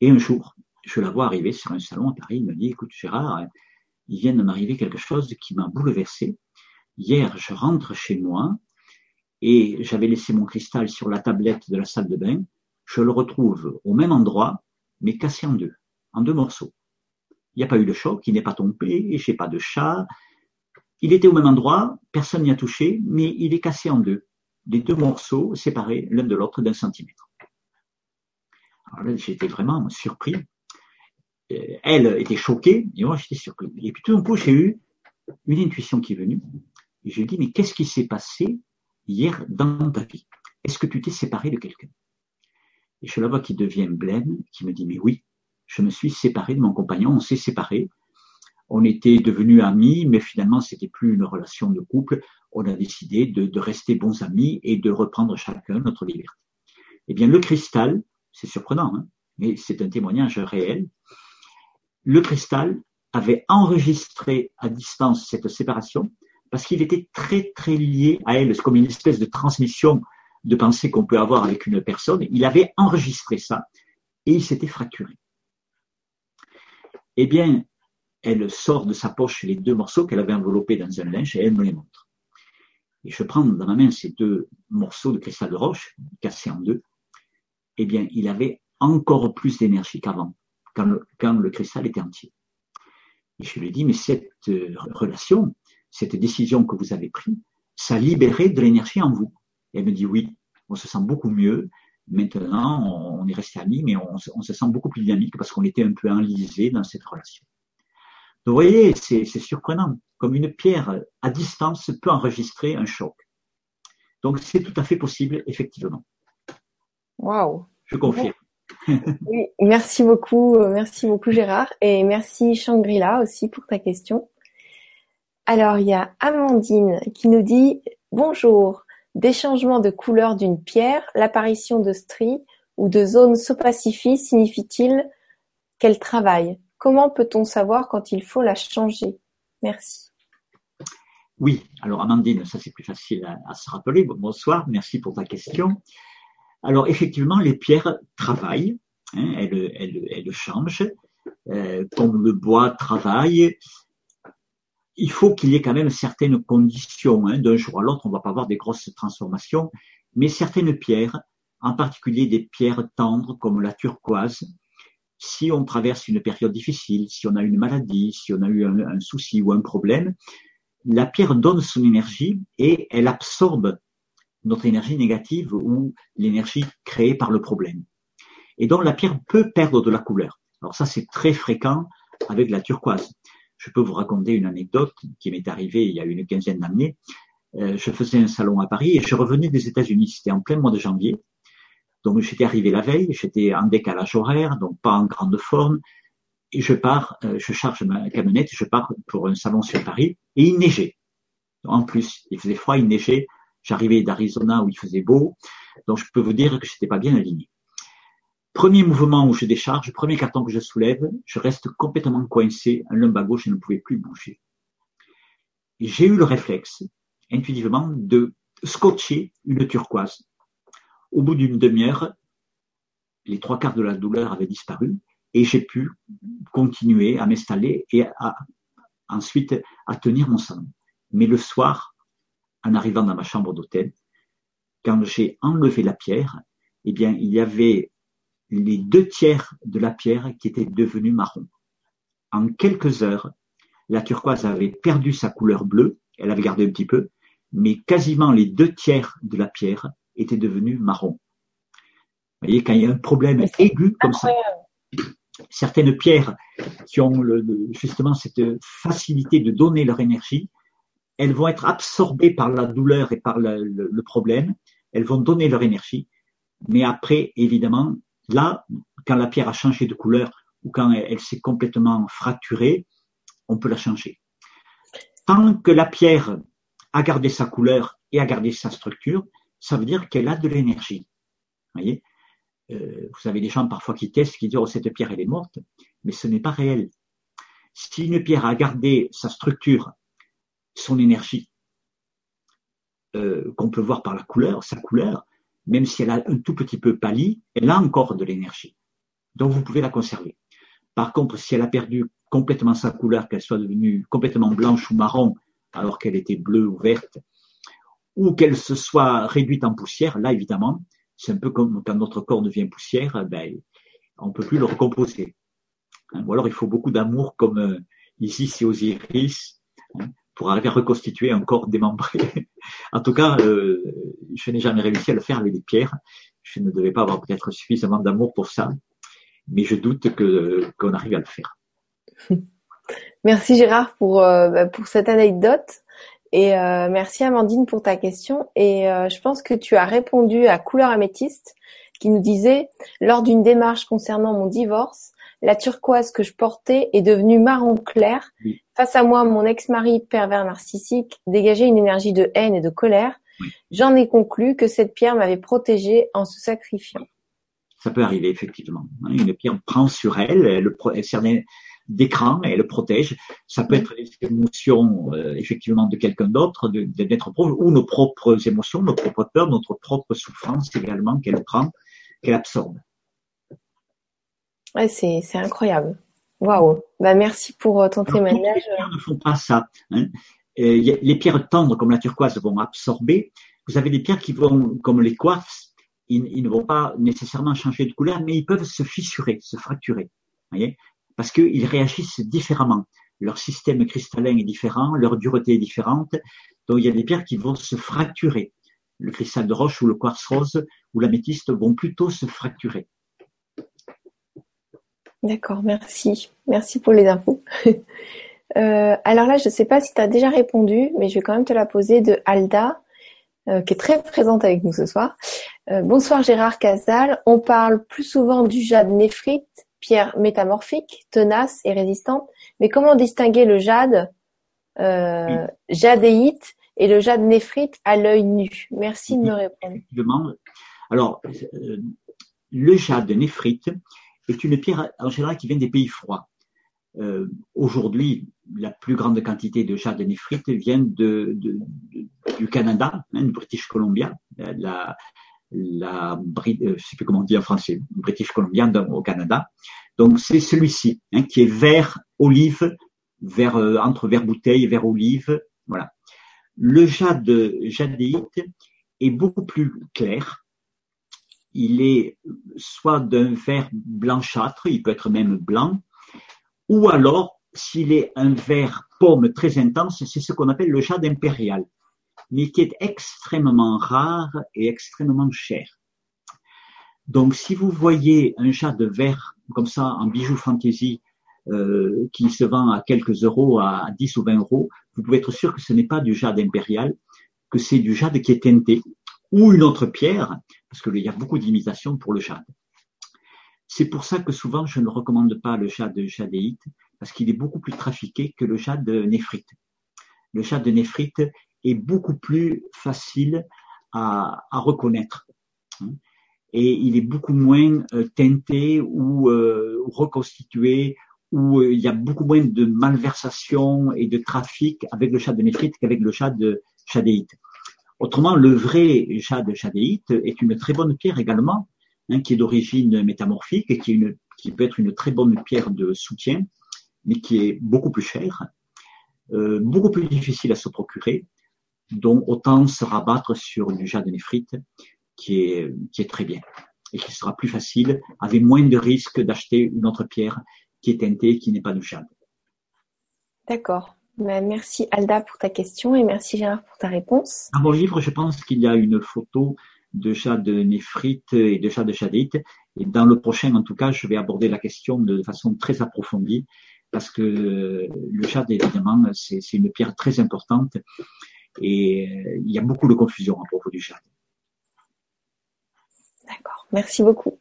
Et un jour, je la vois arriver sur un salon à Paris, il me dit, écoute Gérard, il vient de m'arriver quelque chose qui m'a bouleversé. Hier, je rentre chez moi et j'avais laissé mon cristal sur la tablette de la salle de bain. Je le retrouve au même endroit, mais cassé en deux, en deux morceaux. Il n'y a pas eu de choc, il n'est pas tombé, je n'ai pas de chat. Il était au même endroit, personne n'y a touché, mais il est cassé en deux. Les deux morceaux séparés l'un de l'autre d'un centimètre. Alors là, j'étais vraiment surpris. Euh, elle était choquée, et moi j'étais surpris. Et puis tout d'un coup, j'ai eu une intuition qui est venue. Je lui ai dit, mais qu'est-ce qui s'est passé hier dans ta vie? Est-ce que tu t'es séparé de quelqu'un? Et je la vois qui devient blême, qui me dit, mais oui, je me suis séparé de mon compagnon, on s'est séparés. On était devenus amis, mais finalement, c'était plus une relation de couple. On a décidé de, rester bons amis et de reprendre chacun notre liberté. Eh bien, le cristal, c'est surprenant, hein, mais c'est un témoignage réel. Le cristal avait enregistré à distance cette séparation parce qu'il était très très lié à elle, c'est comme une espèce de transmission de pensée qu'on peut avoir avec une personne. Il avait enregistré ça et il s'était fracturé. Eh bien, elle sort de sa poche les deux morceaux qu'elle avait enveloppés dans un linge et elle me les montre. Et je prends dans ma main ces deux morceaux de cristal de roche, cassés en deux. Eh bien, il avait encore plus d'énergie qu'avant, quand le, cristal était entier. Et je lui dis, mais cette euh, relation, cette décision que vous avez prise, ça libérait de l'énergie en vous. elle me dit oui, on se sent beaucoup mieux. Maintenant, on est resté amis, mais on, se sent beaucoup plus dynamique parce qu'on était un peu enlisé dans cette relation. Donc, vous voyez, c'est surprenant. Comme une pierre à distance peut enregistrer un choc. Donc, c'est tout à fait possible, effectivement. Waouh. Je confirme. oui, merci beaucoup, merci beaucoup Gérard, et merci Shangri-La aussi pour ta question. Alors, il y a Amandine qui nous dit Bonjour, des changements de couleur d'une pierre, l'apparition de stries ou de zones s'opacifient signifie-t-il qu'elle travaille? Comment peut-on savoir quand il faut la changer? Merci. Oui, alors Amandine, ça c'est plus facile à, se rappeler. Bonsoir, merci pour ta question. Alors effectivement, les pierres travaillent, hein, elles, changent, euh, comme le bois travaille, il faut qu'il y ait quand même certaines conditions. Hein. D'un jour à l'autre, on ne va pas avoir des grosses transformations, mais certaines pierres, en particulier des pierres tendres comme la turquoise, si on traverse une période difficile, si on a une maladie, si on a eu un, souci ou un problème, la pierre donne son énergie et elle absorbe notre énergie négative ou l'énergie créée par le problème. Et donc la pierre peut perdre de la couleur. Alors ça c'est très fréquent avec la turquoise. Je peux vous raconter une anecdote qui m'est arrivée il y a une quinzaine d'années. Euh, je faisais un salon à Paris et je revenais des États-Unis. C'était en plein mois de janvier. Donc j'étais arrivé la veille, j'étais en décalage horaire, donc pas en grande forme. Et je pars, euh, je charge ma camionnette, je pars pour un salon sur Paris et il neigeait. En plus, il faisait froid, il neigeait. J'arrivais d'Arizona où il faisait beau. Donc je peux vous dire que je n'étais pas bien aligné. Premier mouvement où je décharge, premier carton que je soulève, je reste complètement coincé, un lumbago, je ne pouvais plus bouger. J'ai eu le réflexe, intuitivement, de scotcher une turquoise. Au bout d'une demi-heure, les trois quarts de la douleur avaient disparu et j'ai pu continuer à m'installer et ensuite à tenir mon sang. Mais le soir, en arrivant dans ma chambre d'hôtel, quand j'ai enlevé la pierre, eh bien, il y avait les deux tiers de la pierre qui était devenue marron. En quelques heures, la turquoise avait perdu sa couleur bleue, elle avait gardé un petit peu, mais quasiment les deux tiers de la pierre étaient devenus marrons. Vous voyez, quand il y a un problème aigu comme ça, certaines pierres qui ont le, justement cette facilité de donner leur énergie, elles vont être absorbées par la douleur et par le, le problème, elles vont donner leur énergie, mais après, évidemment, là, quand la pierre a changé de couleur ou quand elle, s'est complètement fracturée, on peut la changer. Tant que la pierre a gardé sa couleur et a gardé sa structure, ça veut dire qu'elle a de l'énergie. Vous euh, avez des gens parfois qui testent, qui disent oh, cette pierre elle est morte, mais ce n'est pas réel. Si une pierre a gardé sa structure, son énergie, euh, qu'on peut voir par la couleur, sa couleur, même si elle a un tout petit peu pâli, elle a encore de l'énergie. Donc vous pouvez la conserver. Par contre, si elle a perdu complètement sa couleur, qu'elle soit devenue complètement blanche ou marron, alors qu'elle était bleue ou verte, ou qu'elle se soit réduite en poussière, là évidemment, c'est un peu comme quand notre corps devient poussière, ben, on peut plus le recomposer. Hein, ou alors il faut beaucoup d'amour comme euh, ici c'est Osiris, hein, pour arriver à reconstituer un corps démembré. en tout cas, euh, je n'ai jamais réussi à le faire avec des pierres. Je ne devais pas avoir peut-être suffisamment d'amour pour ça, mais je doute que qu'on arrive à le faire. Merci Gérard pour euh, bah, pour cette anecdote et euh, merci Amandine pour ta question et je pense que tu as répondu à couleur améthyste qui nous disait lors d'une démarche concernant mon divorce, la turquoise que je portais est devenue marron clair. Face à moi, mon ex-mari pervers narcissique dégageait une énergie de haine et de colère. J'en ai conclu que cette pierre m'avait protégée en se sacrifiant. Ça peut arriver, effectivement. Une pierre prend sur elle, elle, elle sert d'écran, elle le protège. Ça peut être les émotions, euh, effectivement, de quelqu'un d'autre, d'être proche, ou nos propres émotions, nos propres peurs, notre propre souffrance également qu'elle prend, qu'elle absorbe. Ouais, c'est, c'est incroyable. Waouh. Bah, merci pour euh, ton témoignage. Les pierres ne font pas ça. Hein. Euh, les pierres tendres comme la turquoise vont absorber. Vous avez des pierres qui vont, comme les quartz, ils, ne vont pas nécessairement changer de couleur, mais ils peuvent se fissurer, se fracturer. Voyez? Parce qu'ils réagissent différemment. Leur système cristallin est différent, leur dureté est différente. Donc il y a des pierres qui vont se fracturer. Le cristal de roche ou le quartz rose ou l'améthyste vont plutôt se fracturer. D'accord, merci. Merci pour les infos. Euh, alors là, je ne sais pas si tu as déjà répondu, mais je vais quand même te la poser de Alda, euh, qui est très présente avec nous ce soir. Euh, bonsoir Gérard Casal. On parle plus souvent du jade néphrite, pierre métamorphique, tenace et résistante. Mais comment distinguer le jade jadéite et le jade néphrite à l'œil nu? Merci de me répondre. Alors, le jade néphrite, est une pierre en général qui vient des pays froids. Euh, Aujourd'hui, la plus grande quantité de jade néphrite vient de, de, du Canada, hein, British Columbia, la, la, euh, je sais plus comment on dit en français, British Columbia au Canada. Donc c'est celui-ci hein, qui est vert olive, vert euh, entre vert bouteille et vert olive, voilà. Le jade jadéite est beaucoup plus clair, il est soit d'un vert blanchâtre, il peut être même blanc, ou alors, s'il est un vert pomme très intense, c'est ce qu'on appelle le jade impérial, mais qui est extrêmement rare et extrêmement cher. Donc, si vous voyez un jade vert comme ça en bijoux fantaisie euh, qui se vend à quelques euros, à 10 ou 20 euros, vous pouvez être sûr que ce n'est pas du jade impérial, que c'est du jade qui est teinté, ou une autre pierre, parce qu'il y a beaucoup d'imitations pour le jade. C'est pour ça que souvent je ne recommande pas le jade jadéite, parce qu'il est beaucoup plus trafiqué que le jade néphrite. Le jade néphrite est beaucoup plus facile à, reconnaître. Hein. Et il est beaucoup moins euh, teinté ou euh, reconstitué, où euh, il y a beaucoup moins de malversation et de trafic avec le jade néphrite qu'avec le jade jadéite. Autrement, le vrai jade jadéite est une très bonne pierre également, hein, qui est d'origine métamorphique et qui, une, qui, peut être une très bonne pierre de soutien, mais qui est beaucoup plus chère, euh, beaucoup plus difficile à se procurer, dont autant se rabattre sur du jade néphrite, qui est, qui est très bien et qui sera plus facile, avec moins de risques d'acheter une autre pierre qui est teintée, qui n'est pas de jade. D'accord. Ben, merci Alda pour ta question et merci Gérard pour ta réponse. Dans mon livre, je pense qu'il y a une photo de chat de néphrite et de chat de chadite. Et dans le prochain, en tout cas, je vais aborder la question de façon très approfondie parce que le chat, évidemment, c'est une pierre très importante et euh, il y a beaucoup de confusion à propos du chat. D'accord, merci beaucoup.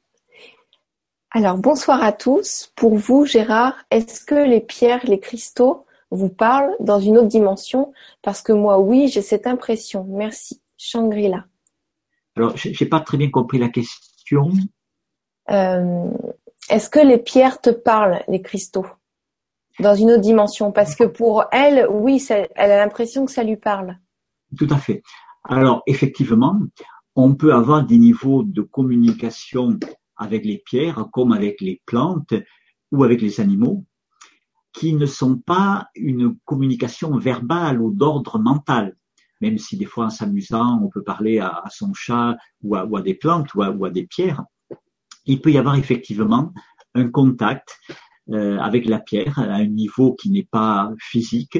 Alors, bonsoir à tous. Pour vous, Gérard, est-ce que les pierres, les cristaux vous parlent dans une autre dimension Parce que moi, oui, j'ai cette impression. Merci. Shangri-La. Alors, j'ai pas très bien compris la question. Euh, est-ce que les pierres te parlent, les cristaux Dans une autre dimension? Parce que pour elle, oui, elle a l'impression que ça lui parle. Tout à fait. Alors, effectivement, on peut avoir des niveaux de communication avec les pierres, comme avec les plantes ou avec les animaux, qui ne sont pas une communication verbale ou d'ordre mental. Même si des fois, en s'amusant, on peut parler à, son chat ou à, des plantes ou à, des pierres, il peut y avoir effectivement un contact euh, avec la pierre à un niveau qui n'est pas physique.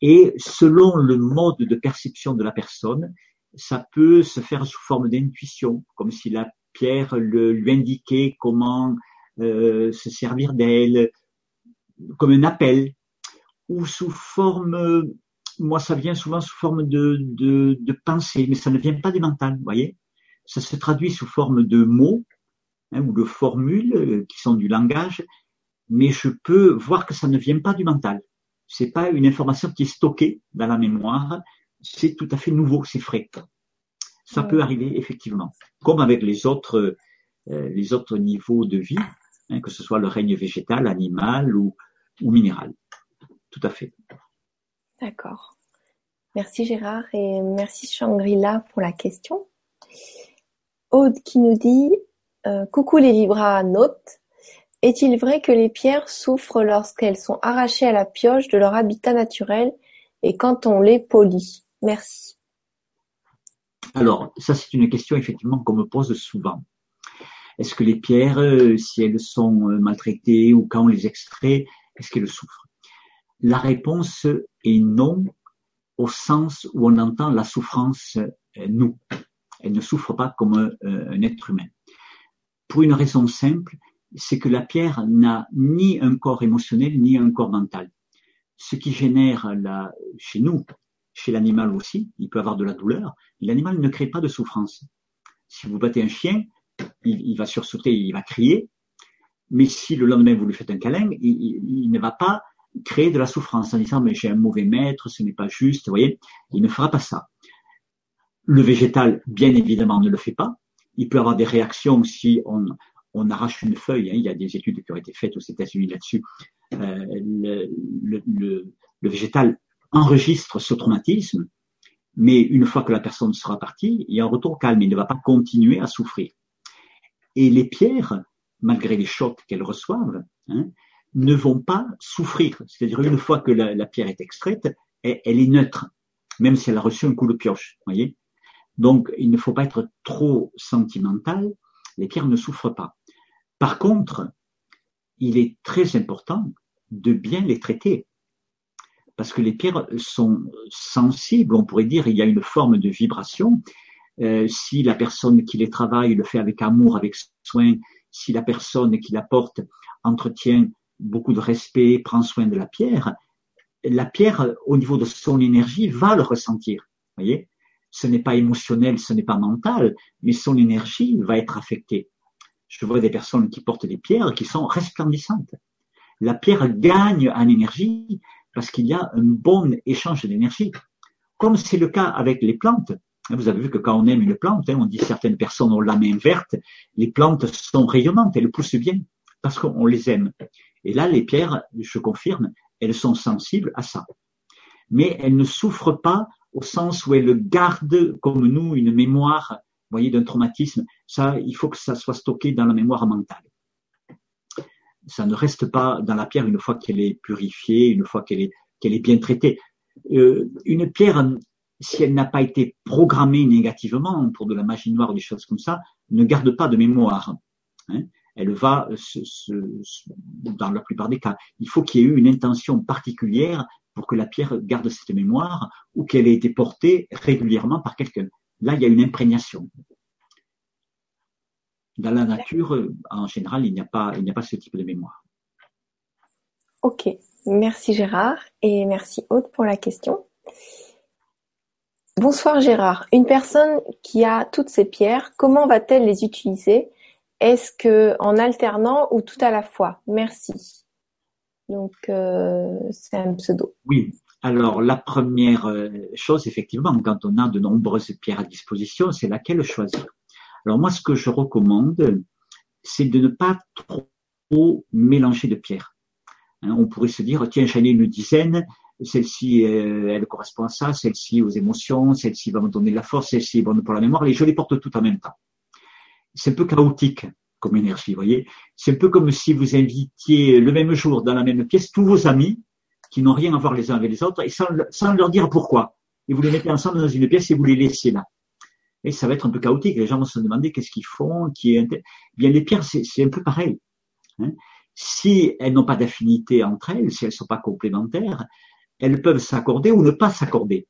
Et selon le mode de perception de la personne, ça peut se faire sous forme d'intuition, comme si la Pierre le, lui indiquait comment euh, se servir d'elle, comme un appel, ou sous forme, moi ça vient souvent sous forme de, de, de pensée, mais ça ne vient pas du mental, vous voyez. Ça se traduit sous forme de mots hein, ou de formules euh, qui sont du langage, mais je peux voir que ça ne vient pas du mental. C'est pas une information qui est stockée dans la mémoire, c'est tout à fait nouveau, c'est frais. Ça peut arriver effectivement, comme avec les autres, euh, les autres niveaux de vie, hein, que ce soit le règne végétal, animal ou, ou minéral. Tout à fait. D'accord. Merci Gérard et merci Shangri-La pour la question. Aude qui nous dit euh, Coucou les vibranautes. Est-il vrai que les pierres souffrent lorsqu'elles sont arrachées à la pioche de leur habitat naturel et quand on les polit Merci. Alors, ça c'est une question effectivement qu'on me pose souvent. Est-ce que les pierres, euh, si elles sont euh, maltraitées ou quand on les extrait, est-ce qu'elles souffrent La réponse est non, au sens où on entend la souffrance euh, nous. Elle ne souffre pas comme un être humain. Pour une raison simple, c'est que la pierre n'a ni un corps émotionnel ni un corps mental. Ce qui génère la, chez nous chez l'animal aussi, il peut avoir de la douleur, l'animal ne crée pas de souffrance. Si vous battez un chien, il, va sursauter, il va crier, mais si le lendemain vous lui faites un câlin, il, ne va pas créer de la souffrance en disant mais j'ai un mauvais maître, ce n'est pas juste, vous voyez, il ne fera pas ça. Le végétal, bien évidemment, ne le fait pas. Il peut avoir des réactions si on, on arrache une feuille. Hein. il y a des études qui ont été faites aux États-Unis là-dessus. Euh, le, le, le, végétal enregistre ce traumatisme, mais une fois que la personne sera partie, il y a un retour calme, il ne va pas continuer à souffrir. Et les pierres, malgré les chocs qu'elles reçoivent, hein, ne vont pas souffrir. C'est-à-dire une fois que la, pierre est extraite, elle, est neutre, même si elle a reçu un coup de pioche. Voyez Donc, il ne faut pas être trop sentimental. Les pierres ne souffrent pas. Par contre, il est très important de bien les traiter parce que les pierres sont sensibles, on pourrait dire, il y a une forme de vibration. Euh, si la personne qui les travaille le fait avec amour, avec soin, si la personne qui la porte entretient beaucoup de respect, prend soin de la pierre, la pierre, au niveau de son énergie, va le ressentir. Voyez, ce n'est pas émotionnel, ce n'est pas mental, mais son énergie va être affectée. Je vois des personnes qui portent des pierres qui sont resplendissantes. La pierre gagne en énergie parce qu'il y a un bon échange d'énergie. Comme c'est le cas avec les plantes, vous avez vu que quand on aime une plante, hein, on dit certaines personnes ont la main verte, les plantes sont rayonnantes, elles poussent bien parce qu'on les aime. Et là, les pierres, je confirme, elles sont sensibles à ça. Mais elles ne souffrent pas au sens où elles gardent, comme nous, une mémoire, voyez, d'un traumatisme. Ça, il faut que ça soit stocké dans la mémoire mentale ça ne reste pas dans la pierre une fois qu'elle est purifiée, une fois qu'elle est, bien traitée. Euh, une pierre, si elle n'a pas été programmée négativement pour de la magie noire ou des choses comme ça, ne garde pas de mémoire. Hein. Elle va, se, dans la plupart des cas, il faut qu'il y ait eu une intention particulière pour que la pierre garde cette mémoire ou qu'elle ait été portée régulièrement par quelqu'un. Là, il y a une imprégnation. Dans la nature, en général, il n'y a pas, il n'y a pas ce type de mémoire. Ok, merci Gérard et merci Aude pour la question. Bonsoir Gérard. Une personne qui a toutes ces pierres, comment va-t-elle les utiliser? Est-ce que en alternant ou tout à la fois? Merci. Donc euh, c'est un pseudo. Oui. Alors la première euh, chose, effectivement, quand on a de nombreuses pierres à disposition, c'est laquelle choisir? Alors moi, ce que je recommande, c'est de ne pas trop mélanger de pierres. Hein, on pourrait se dire, tiens, j'en ai une dizaine, celle-ci, euh, elle correspond à ça, celle-ci aux émotions, celle-ci va me donner de la force, celle-ci est bonne pour la mémoire, et je les porte toutes en même temps. C'est un peu chaotique comme énergie, vous voyez. C'est un peu comme si vous invitiez le même jour dans la même pièce tous vos amis qui n'ont rien à voir les uns avec les autres et sans, leur dire pourquoi. Et vous les mettez ensemble dans une pièce et vous les laissez là. Et ça va être un peu chaotique. Les gens vont se demander qu'est-ce qu'ils font, qui est. Bien, les pierres, c'est un peu pareil. Hein. Si elles n'ont pas d'affinité entre elles, si elles ne sont pas complémentaires, elles peuvent s'accorder ou ne pas s'accorder.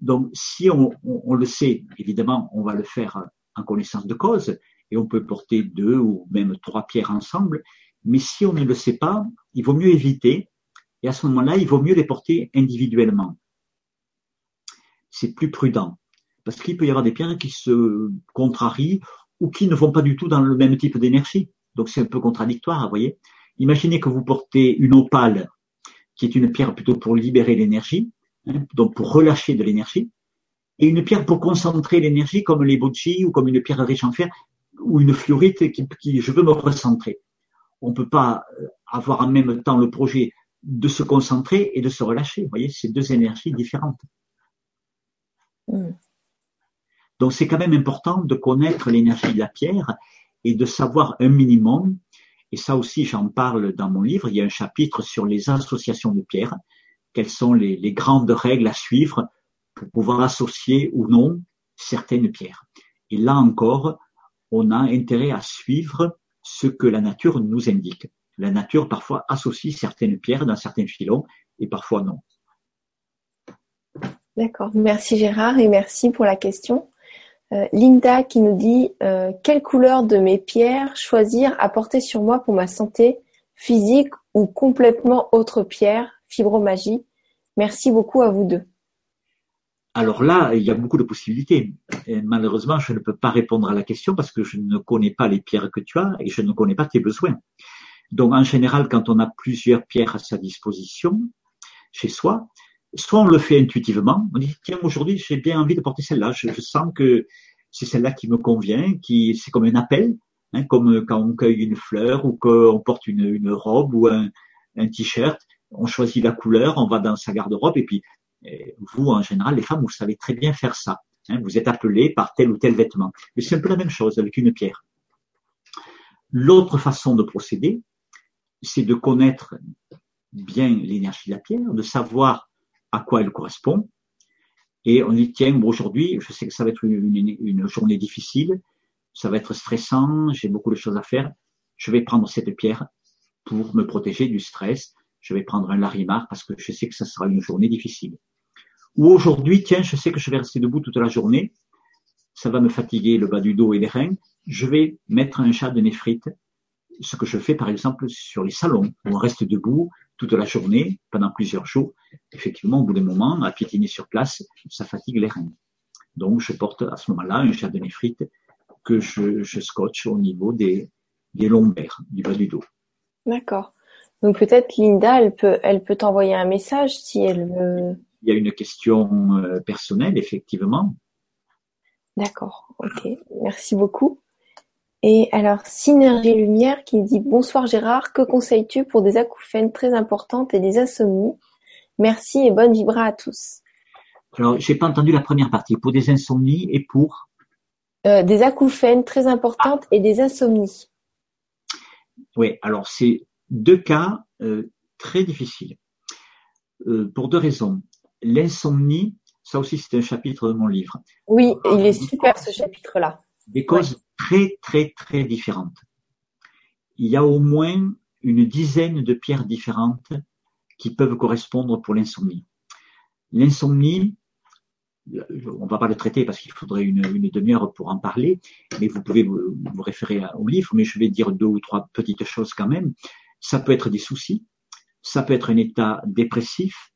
Donc, si on, le sait, évidemment, on va le faire en connaissance de cause, et on peut porter deux ou même trois pierres ensemble, mais si on ne le sait pas, il vaut mieux éviter, et à ce moment-là, il vaut mieux les porter individuellement. C'est plus prudent, parce qu'il peut y avoir des pierres qui se contrarient ou qui ne vont pas du tout dans le même type d'énergie. Donc c'est un peu contradictoire, vous voyez. Imaginez que vous portez une opale qui est une pierre plutôt pour libérer l'énergie, hein, donc pour relâcher de l'énergie, et une pierre pour concentrer l'énergie comme les bocci ou comme une pierre riche en fer ou une fluorite qui, qui je veux me recentrer. On ne peut pas euh, avoir en même temps le projet de se concentrer et de se relâcher. Vous voyez, c'est deux énergies différentes. Mm. Donc c'est quand même important de connaître l'énergie de la pierre et de savoir un minimum et ça aussi, j'en parle dans mon livre. Il y a un chapitre sur les associations de pierres. Quelles sont les, grandes règles à suivre pour pouvoir associer ou non certaines pierres. Et là encore, on a intérêt à suivre ce que la nature nous indique. La nature parfois associe certaines pierres dans certains filons et parfois non. D'accord. Merci Gérard et merci pour la question. Euh, Linda qui nous dit euh, quelle couleur de mes pierres choisir à porter sur moi pour ma santé physique ou complètement autre pierre, fibromagie. Merci beaucoup à vous deux. Alors là, il y a beaucoup de possibilités. malheureusement, je ne peux pas répondre à la question parce que je ne connais pas les pierres que tu as et je ne connais pas tes besoins. Donc en général, quand on a plusieurs pierres à sa disposition chez soi, soit on le fait intuitivement, on dit tiens aujourd'hui j'ai bien envie de porter celle-là, je, sens que c'est celle-là qui me convient, qui c'est comme un appel, hein, comme quand on cueille une fleur ou qu'on porte une, une, robe ou un, un t-shirt, on choisit la couleur, on va dans sa garde-robe et puis eh, vous en général les femmes vous savez très bien faire ça, hein, vous êtes appelé par tel ou tel vêtement, mais c'est un peu la même chose avec une pierre. L'autre façon de procéder, c'est de connaître bien l'énergie de la pierre, de savoir à quoi elle correspond. Et on dit, tiens, aujourd'hui, je sais que ça va être une, journée difficile, ça va être stressant, j'ai beaucoup de choses à faire. Je vais prendre cette pierre pour me protéger du stress. Je vais prendre un larimar parce que je sais que ça sera une journée difficile. Ou aujourd'hui, tiens, je sais que je vais rester debout toute la journée. Ça va me fatiguer le bas du dos et les reins. Je vais mettre un chat de néphrite. Ce que je fais, par exemple, sur les salons où on reste debout toute la journée, pendant plusieurs jours, effectivement, au bout d'un moment, à piétiner sur place, ça fatigue les reins. Donc, je porte à ce moment-là un de néphrite que je, je scotche au niveau des, des lombaires, du bas du dos. D'accord. Donc peut-être Linda, elle peut, elle peut t'envoyer un message si elle veut. Il y a une question euh, personnelle, effectivement. D'accord. Ok. Merci beaucoup. Et alors, Synergie Lumière qui dit Bonsoir Gérard, que conseilles-tu pour des acouphènes très importantes et des insomnies? Merci et bonne vibra à tous. Alors, j'ai pas entendu la première partie. Pour des insomnies et pour? Euh, Des acouphènes très importantes et des insomnies. Oui, alors c'est deux cas euh, très difficiles. Euh, pour deux raisons. L'insomnie, ça aussi c'est un chapitre de mon livre. Oui, il est super ce chapitre-là. Des causes très, très, très différentes. Il y a au moins une dizaine de pierres différentes qui peuvent correspondre pour l'insomnie. L'insomnie, on va pas le traiter parce qu'il faudrait une, demi-heure pour en parler, mais vous pouvez vous, référer au livre, mais je vais dire deux ou trois petites choses quand même. Ça peut être des soucis, ça peut être un état dépressif,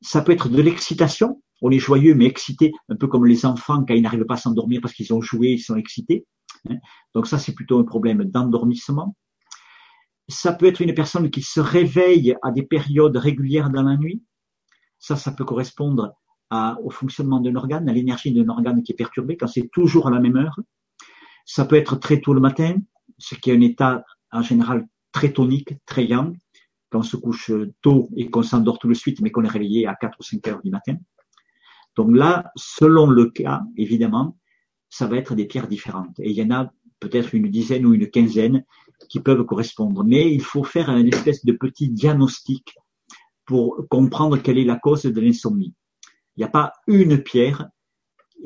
ça peut être de l'excitation, on est joyeux mais excité, un peu comme les enfants quand ils n'arrivent pas à s'endormir parce qu'ils ont joué, ils sont excités. Hein. Donc ça, c'est plutôt un problème d'endormissement. Ça peut être une personne qui se réveille à des périodes régulières dans la nuit. Ça, ça peut correspondre au fonctionnement d'un organe, à l'énergie d'un organe qui est perturbé quand c'est toujours à la même heure. Ça peut être très tôt le matin, ce qui est un état en général très tonique, très yang, quand on se couche tôt et qu'on s'endort tout de suite, mais qu'on est réveillé à 4 ou 5 heures du matin. Donc là, selon le cas, évidemment, ça va être des pierres différentes. Et il y en a peut-être une dizaine ou une quinzaine qui peuvent correspondre. Mais il faut faire un espèce de petit diagnostic pour comprendre quelle est la cause de l'insomnie. Il n'y a pas une pierre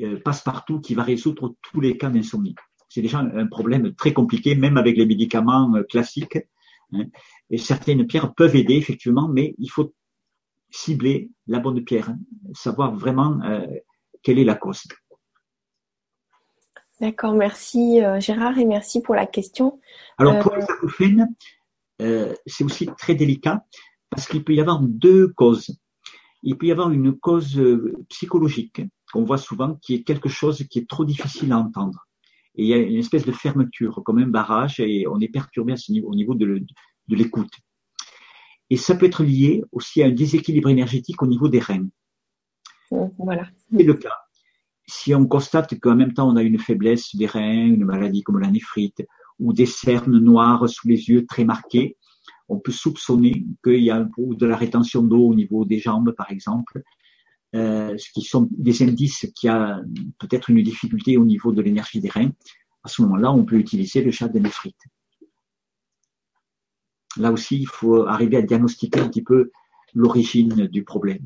euh, passe-partout qui va résoudre tous les cas d'insomnie. C'est déjà un problème très compliqué, même avec les médicaments euh, classiques. Hein. Et certaines pierres peuvent aider, effectivement, mais il faut cibler la bonne pierre, hein. savoir vraiment euh, quelle est la cause. D'accord, merci Gérard et merci pour la question. Alors pour les acouphènes, c'est aussi très délicat parce qu'il peut y avoir deux causes il peut y avoir une cause euh, psychologique qu'on voit souvent qui est quelque chose qui est trop difficile à entendre. Et il y a une espèce de fermeture, comme un barrage, et on est perturbé à ce niveau, au niveau de, l'écoute. Et ça peut être lié aussi à un déséquilibre énergétique au niveau des reins. Mmh, voilà. C'est le cas. Si on constate qu'en même temps on a une faiblesse des reins, une maladie comme la néphrite, ou des cernes noires sous les yeux très marquées, on peut soupçonner qu'il y a de la rétention d'eau au niveau des jambes, par exemple, euh, ce qui sont des indices qu'il y a peut-être une difficulté au niveau de l'énergie des reins. À ce moment-là, on peut utiliser le chat de néphrite. Là aussi, il faut arriver à diagnostiquer un petit peu l'origine du problème.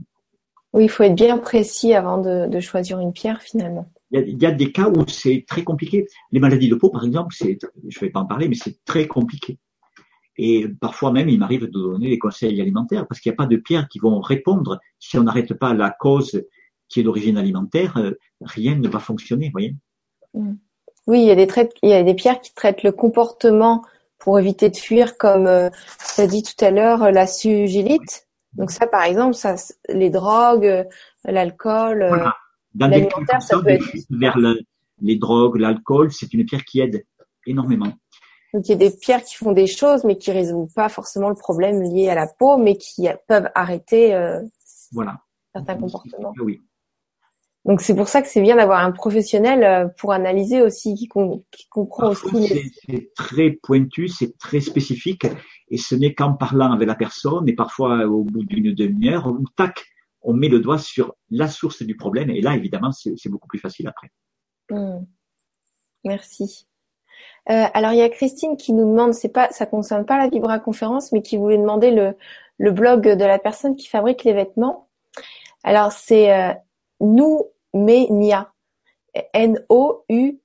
Oui, il faut être bien précis avant de, choisir une pierre finalement. Il y, a, il y, a, des cas où c'est très compliqué. Les maladies de peau, par exemple, c'est, je ne vais pas en parler, mais c'est très compliqué. Et parfois même, il m'arrive de donner des conseils alimentaires parce qu'il n'y a pas de pierres qui vont répondre. Si on n'arrête pas la cause qui est d'origine alimentaire, euh, rien ne va fonctionner, voyez. Mm. Oui, il y a des il y a des pierres qui traitent le comportement pour éviter de fuir, comme euh, tu as dit tout à l'heure, la sugilite. Donc ça, par exemple, ça, les drogues, euh, l'alcool, l'alimentaire, ça peut être vers les drogues, l'alcool, c'est une pierre qui aide énormément. Donc il y a des pierres qui font des choses, mais qui résolvent pas forcément le problème lié à la peau, mais qui peuvent arrêter euh, voilà. certains comportements. Oui. Donc c'est pour ça que c'est bien d'avoir un professionnel euh, pour analyser aussi, qui, comprend aussi. C'est très pointu, c'est très spécifique, et ce n'est qu'en parlant avec la personne, et parfois au bout d'une demi-heure, où tac, on met le doigt sur la source du problème, et là évidemment c'est beaucoup plus facile après. Hmm. Merci. Euh, alors il y a Christine qui nous demande, c'est pas, ça concerne pas la Vibra conférence, mais qui voulait demander le, le blog de la personne qui fabrique les vêtements. Alors c'est euh, Noumenia, N-O-U-M-E-N-I-A.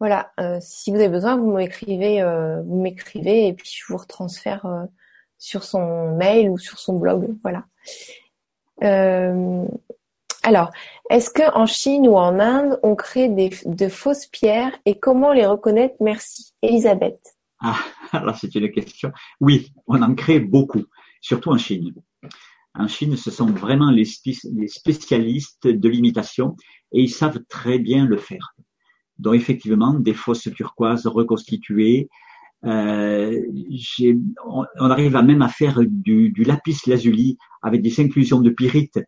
Voilà. Euh, si vous avez besoin, vous m'écrivez, euh, vous m'écrivez et puis je vous retransfère euh, sur son mail ou sur son blog. Voilà. Alors, est-ce que en Chine ou en Inde, on crée de fausses pierres et comment les reconnaître? Merci, Elisabeth. Ah, alors c'est une question. Oui, on en crée beaucoup, surtout en Chine. En Chine, ce sont vraiment les, spécialistes de l'imitation et ils savent très bien le faire. Donc effectivement, des fausses turquoises reconstituées. Euh, on, arrive à même à faire du, du lapis lazuli avec des inclusions de pyrite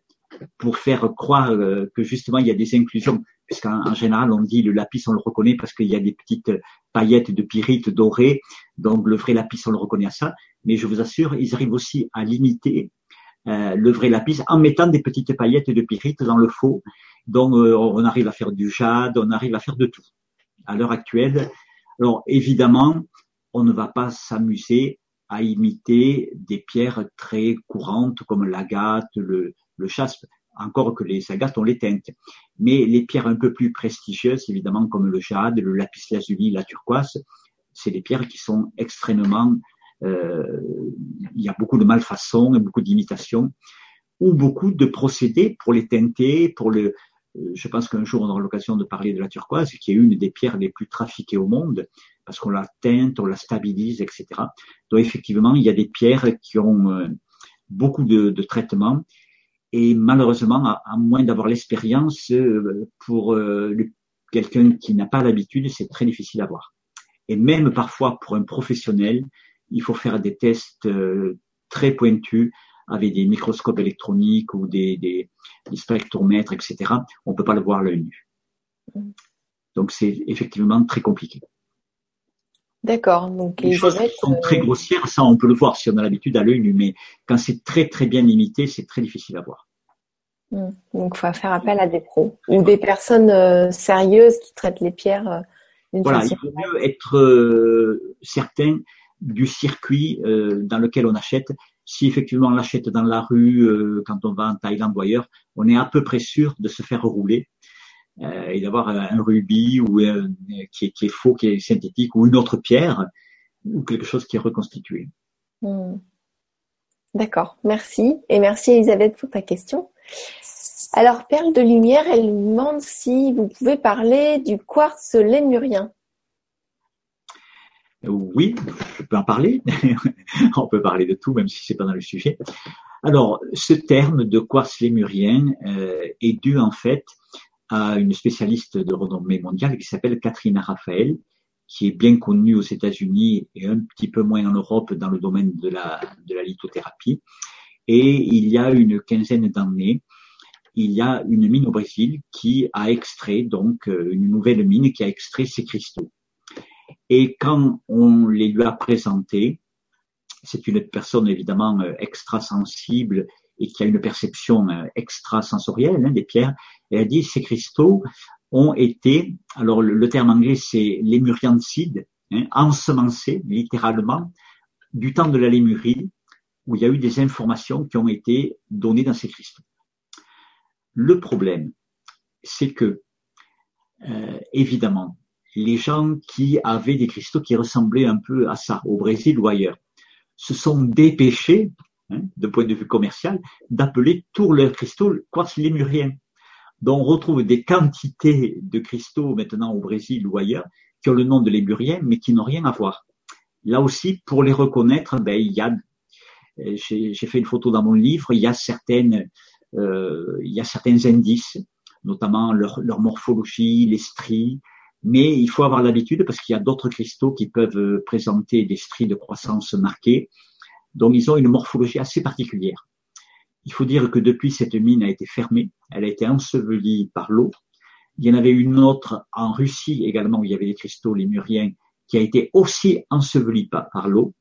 pour faire croire euh, que justement il y a des inclusions, puisqu'en général on dit le lapis on le reconnaît parce qu'il y a des petites paillettes de pyrite dorées, donc le vrai lapis on le reconnaît à ça. Mais je vous assure, ils arrivent aussi à limiter euh, le vrai lapis en mettant des petites paillettes de pyrite dans le faux. Donc euh, on arrive à faire du jade, on arrive à faire de tout. À l'heure actuelle, alors évidemment, on ne va pas s'amuser à imiter des pierres très courantes comme l'agate, le, le chaspe, encore que les agates ont les teintes. Mais les pierres un peu plus prestigieuses, évidemment, comme le jade, le lapis lazuli, la turquoise, c'est des pierres qui sont extrêmement il y a beaucoup de malfaçons et beaucoup d'imitations, ou beaucoup de procédés pour les teinter, pour le. Euh, je pense qu'un jour on aura l'occasion de parler de la turquoise, qui est une des pierres les plus trafiquées au monde, parce qu'on la teinte, on la stabilise, etc. Donc effectivement, il y a des pierres qui ont euh, beaucoup de, traitements et malheureusement, à, moins d'avoir l'expérience, euh, pour euh, quelqu'un qui n'a pas l'habitude, c'est très difficile à voir. Et même parfois pour un professionnel, il faut faire des tests euh, très pointus avec des microscopes électroniques ou des, des, des spectromètres, etc. On ne peut pas le voir à l'œil nu. Donc c'est effectivement très compliqué. D'accord. Donc les choses sont très grossières, ça on peut le voir si on a l'habitude à l'œil nu, mais quand c'est très très bien limité, c'est très difficile à voir. Hmm. Donc, il faut faire appel à des pros ou des personnes euh, sérieuses qui traitent les pierres euh, voilà, il vaut mieux être euh, certain du circuit dans lequel on achète. Si effectivement on l'achète dans la rue, quand on va en Thaïlande ou ailleurs, on est à peu près sûr de se faire rouler et d'avoir un rubis ou qui, est, qui, est, faux, qui est synthétique, ou une autre pierre ou quelque chose qui est reconstitué. Hmm. D'accord, merci. Et merci Elisabeth pour ta question. Alors, Perle de Lumière, elle demande si vous pouvez parler du quartz lémurien. Oui, je peux en parler. On peut parler de tout, même si c'est pas dans le sujet. Alors, ce terme de quartz lémurien euh, est dû en fait à une spécialiste de renommée mondiale qui s'appelle Catherine Raphaël, qui est bien connue aux États-Unis et un petit peu moins en Europe dans le domaine de la, de la lithothérapie. Et il y a une quinzaine d'années, il y a une mine au Brésil qui a extrait, donc euh, une nouvelle mine qui a extrait ces cristaux. Et quand on les lui a présentés, c'est une personne évidemment euh, extra-sensible et qui a une perception euh, extrasensorielle hein, des pierres, elle a dit ces cristaux ont été, alors le, terme anglais c'est lémuriancide, hein, ensemencés littéralement, du temps de la Lémurie, où il y a eu des informations qui ont été données dans ces cristaux. Le problème, c'est que, euh, évidemment, les gens qui avaient des cristaux qui ressemblaient un peu à ça, au Brésil ou ailleurs, se sont dépêchés, hein, de point de vue commercial, d'appeler tous leurs cristaux quartz lémurien. Donc on retrouve des quantités de cristaux maintenant au Brésil ou ailleurs qui ont le nom de lémurien, mais qui n'ont rien à voir. Là aussi, pour les reconnaître, ben, il y a, j'ai fait une photo dans mon livre, il y a certaines euh, il y a certains indices, notamment leur, leur morphologie, les stries, mais il faut avoir l'habitude parce qu'il y a d'autres cristaux qui peuvent euh, présenter des stries de croissance marquées. Donc ils ont une morphologie assez particulière. Il faut dire que depuis cette mine a été fermée, elle a été ensevelie par l'eau. Il y en avait une autre en Russie également où il y avait des cristaux lémuriens qui a été aussi ensevelie par, par l'eau.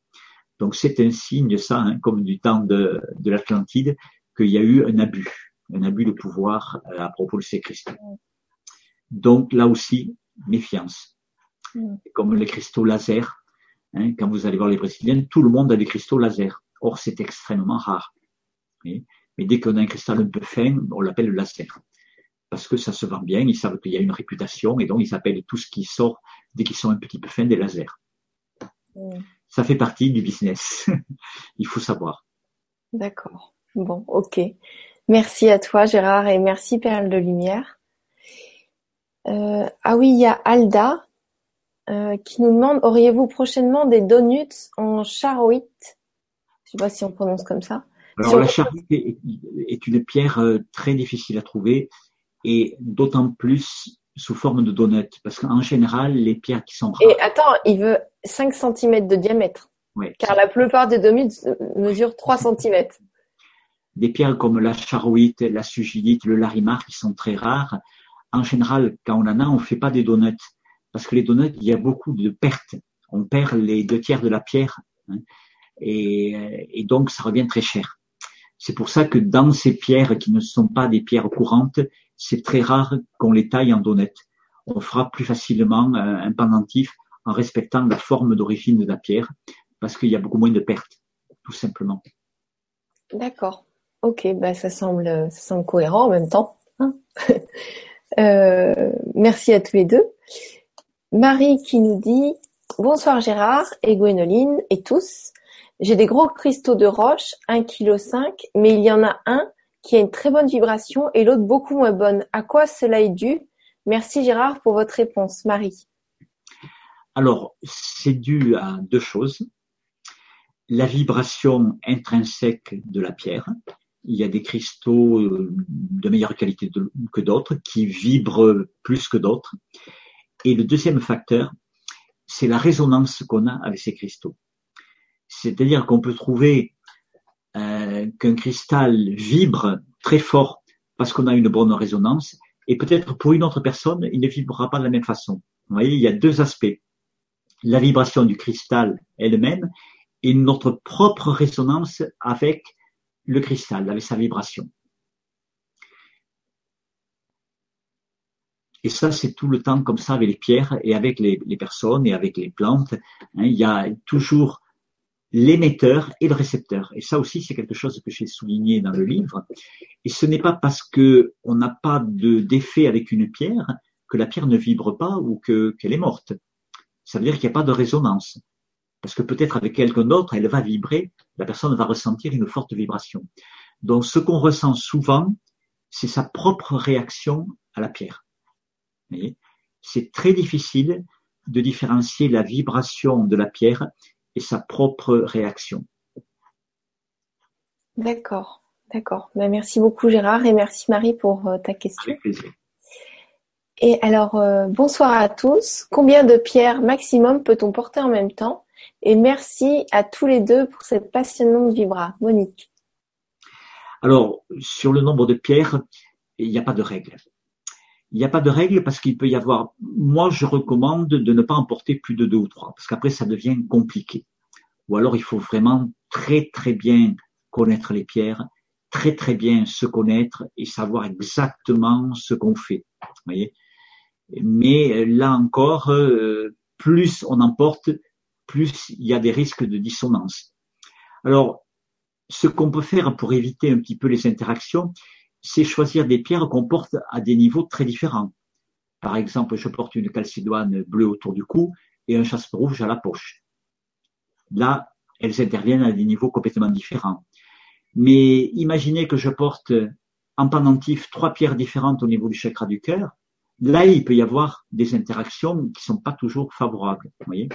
Donc c'est un signe, ça, hein, comme du temps de, de l'Atlantide, qu'il y a eu un abus, un abus de pouvoir euh, à propos de ces cristaux. Donc là aussi, méfiance. Mm. Comme les cristaux laser, hein, quand vous allez voir les Brésiliens, tout le monde a des cristaux laser. Or, c'est extrêmement rare. Mais dès qu'on a un cristal un peu fin, on l'appelle le laser. Parce que ça se vend bien, ils savent qu'il y a une réputation, et donc ils appellent tout ce qui sort dès qu'ils sont un petit peu fins des lasers. Mm. Ça fait partie du business. Il faut savoir. D'accord. Bon, ok. Merci à toi Gérard et merci Perle de Lumière. Euh, ah oui, il y a Alda euh, qui nous demande auriez-vous prochainement des donuts en charoïte Je sais pas si on prononce comme ça. Alors la charoïte est, une pierre euh, très difficile à trouver et d'autant plus sous forme de donut parce qu'en général les pierres qui sont Et attends, il veut 5 cm de diamètre. Oui. Car la plupart des donuts mesurent 3 cm des pierres comme la charoïte, la sugilite, le larimar qui sont très rares. En général, quand on en a, on ne fait pas des donuts. Parce que les donuts, il y a beaucoup de pertes. On perd les deux tiers de la pierre. Hein. et, donc, ça revient très cher. C'est pour ça que dans ces pierres qui ne sont pas des pierres courantes, c'est très rare qu'on les taille en donuts. On fera plus facilement un pendentif en respectant la forme d'origine de la pierre parce qu'il y a beaucoup moins de pertes, tout simplement. D'accord. Ok, ça semble, ça semble cohérent en même temps. Hein. euh, merci à tous les deux. Marie qui nous dit bonsoir Gérard et Gwénoline et tous. J'ai des gros cristaux de roche, 1,5 kg, mais il y en a un qui a une très bonne vibration et l'autre beaucoup moins bonne. À quoi cela est dû? Merci Gérard pour votre réponse. Marie. Alors, c'est dû à deux choses. La vibration intrinsèque de la pierre. Il y a des cristaux euh, de meilleure qualité que d'autres qui vibrent plus que d'autres. Et le deuxième facteur, c'est la résonance qu'on a avec ces cristaux. C'est-à-dire qu'on peut trouver euh, qu'un cristal vibre très fort parce qu'on a une bonne résonance, et peut-être pour une autre personne, il ne vibrera pas de la même façon. Vous voyez, il y a deux aspects. La vibration du cristal elle-même et notre propre résonance avec le cristal, avec sa vibration. Et ça, c'est tout le temps comme ça avec les pierres et avec les, personnes et avec les plantes. Hein. il y a toujours l'émetteur et le récepteur. Et ça aussi, c'est quelque chose que j'ai souligné dans le livre. Et ce n'est pas parce que on n'a pas de d'effet avec une pierre que la pierre ne vibre pas ou que qu'elle est morte. Ça veut dire qu'il n'y a pas de résonance. Parce que peut-être avec quelqu'un d'autre, elle va vibrer, la personne va ressentir une forte vibration. Donc ce qu'on ressent souvent, c'est sa propre réaction à la pierre. C'est très difficile de différencier la vibration de la pierre et sa propre réaction. D'accord, d'accord. Ben, merci beaucoup Gérard et merci Marie pour euh, ta question. Avec plaisir. Et alors, euh, bonsoir à tous. Combien de pierres maximum peut-on porter en même temps? Et merci à tous les deux pour cette passionnante vibra. Monique. Alors, sur le nombre de pierres, il n'y a pas de règle. Il n'y a pas de règle parce qu'il peut y avoir, moi je recommande de ne pas emporter plus de deux ou trois, parce qu'après ça devient compliqué. Ou alors il faut vraiment très très bien connaître les pierres, très très bien se connaître et savoir exactement ce qu'on fait. Voyez? Mais là encore, euh, plus on emporte, plus il y a des risques de dissonance. Alors, ce qu'on peut faire pour éviter un petit peu les interactions, c'est choisir des pierres qu'on porte à des niveaux très différents. Par exemple, je porte une calcédoine bleue autour du cou et un chaspe rouge à la poche. Là, elles interviennent à des niveaux complètement différents. Mais imaginez que je porte en pendentif trois pierres différentes au niveau du chakra du cœur. Là, il peut y avoir des interactions qui sont pas toujours favorables. Voyez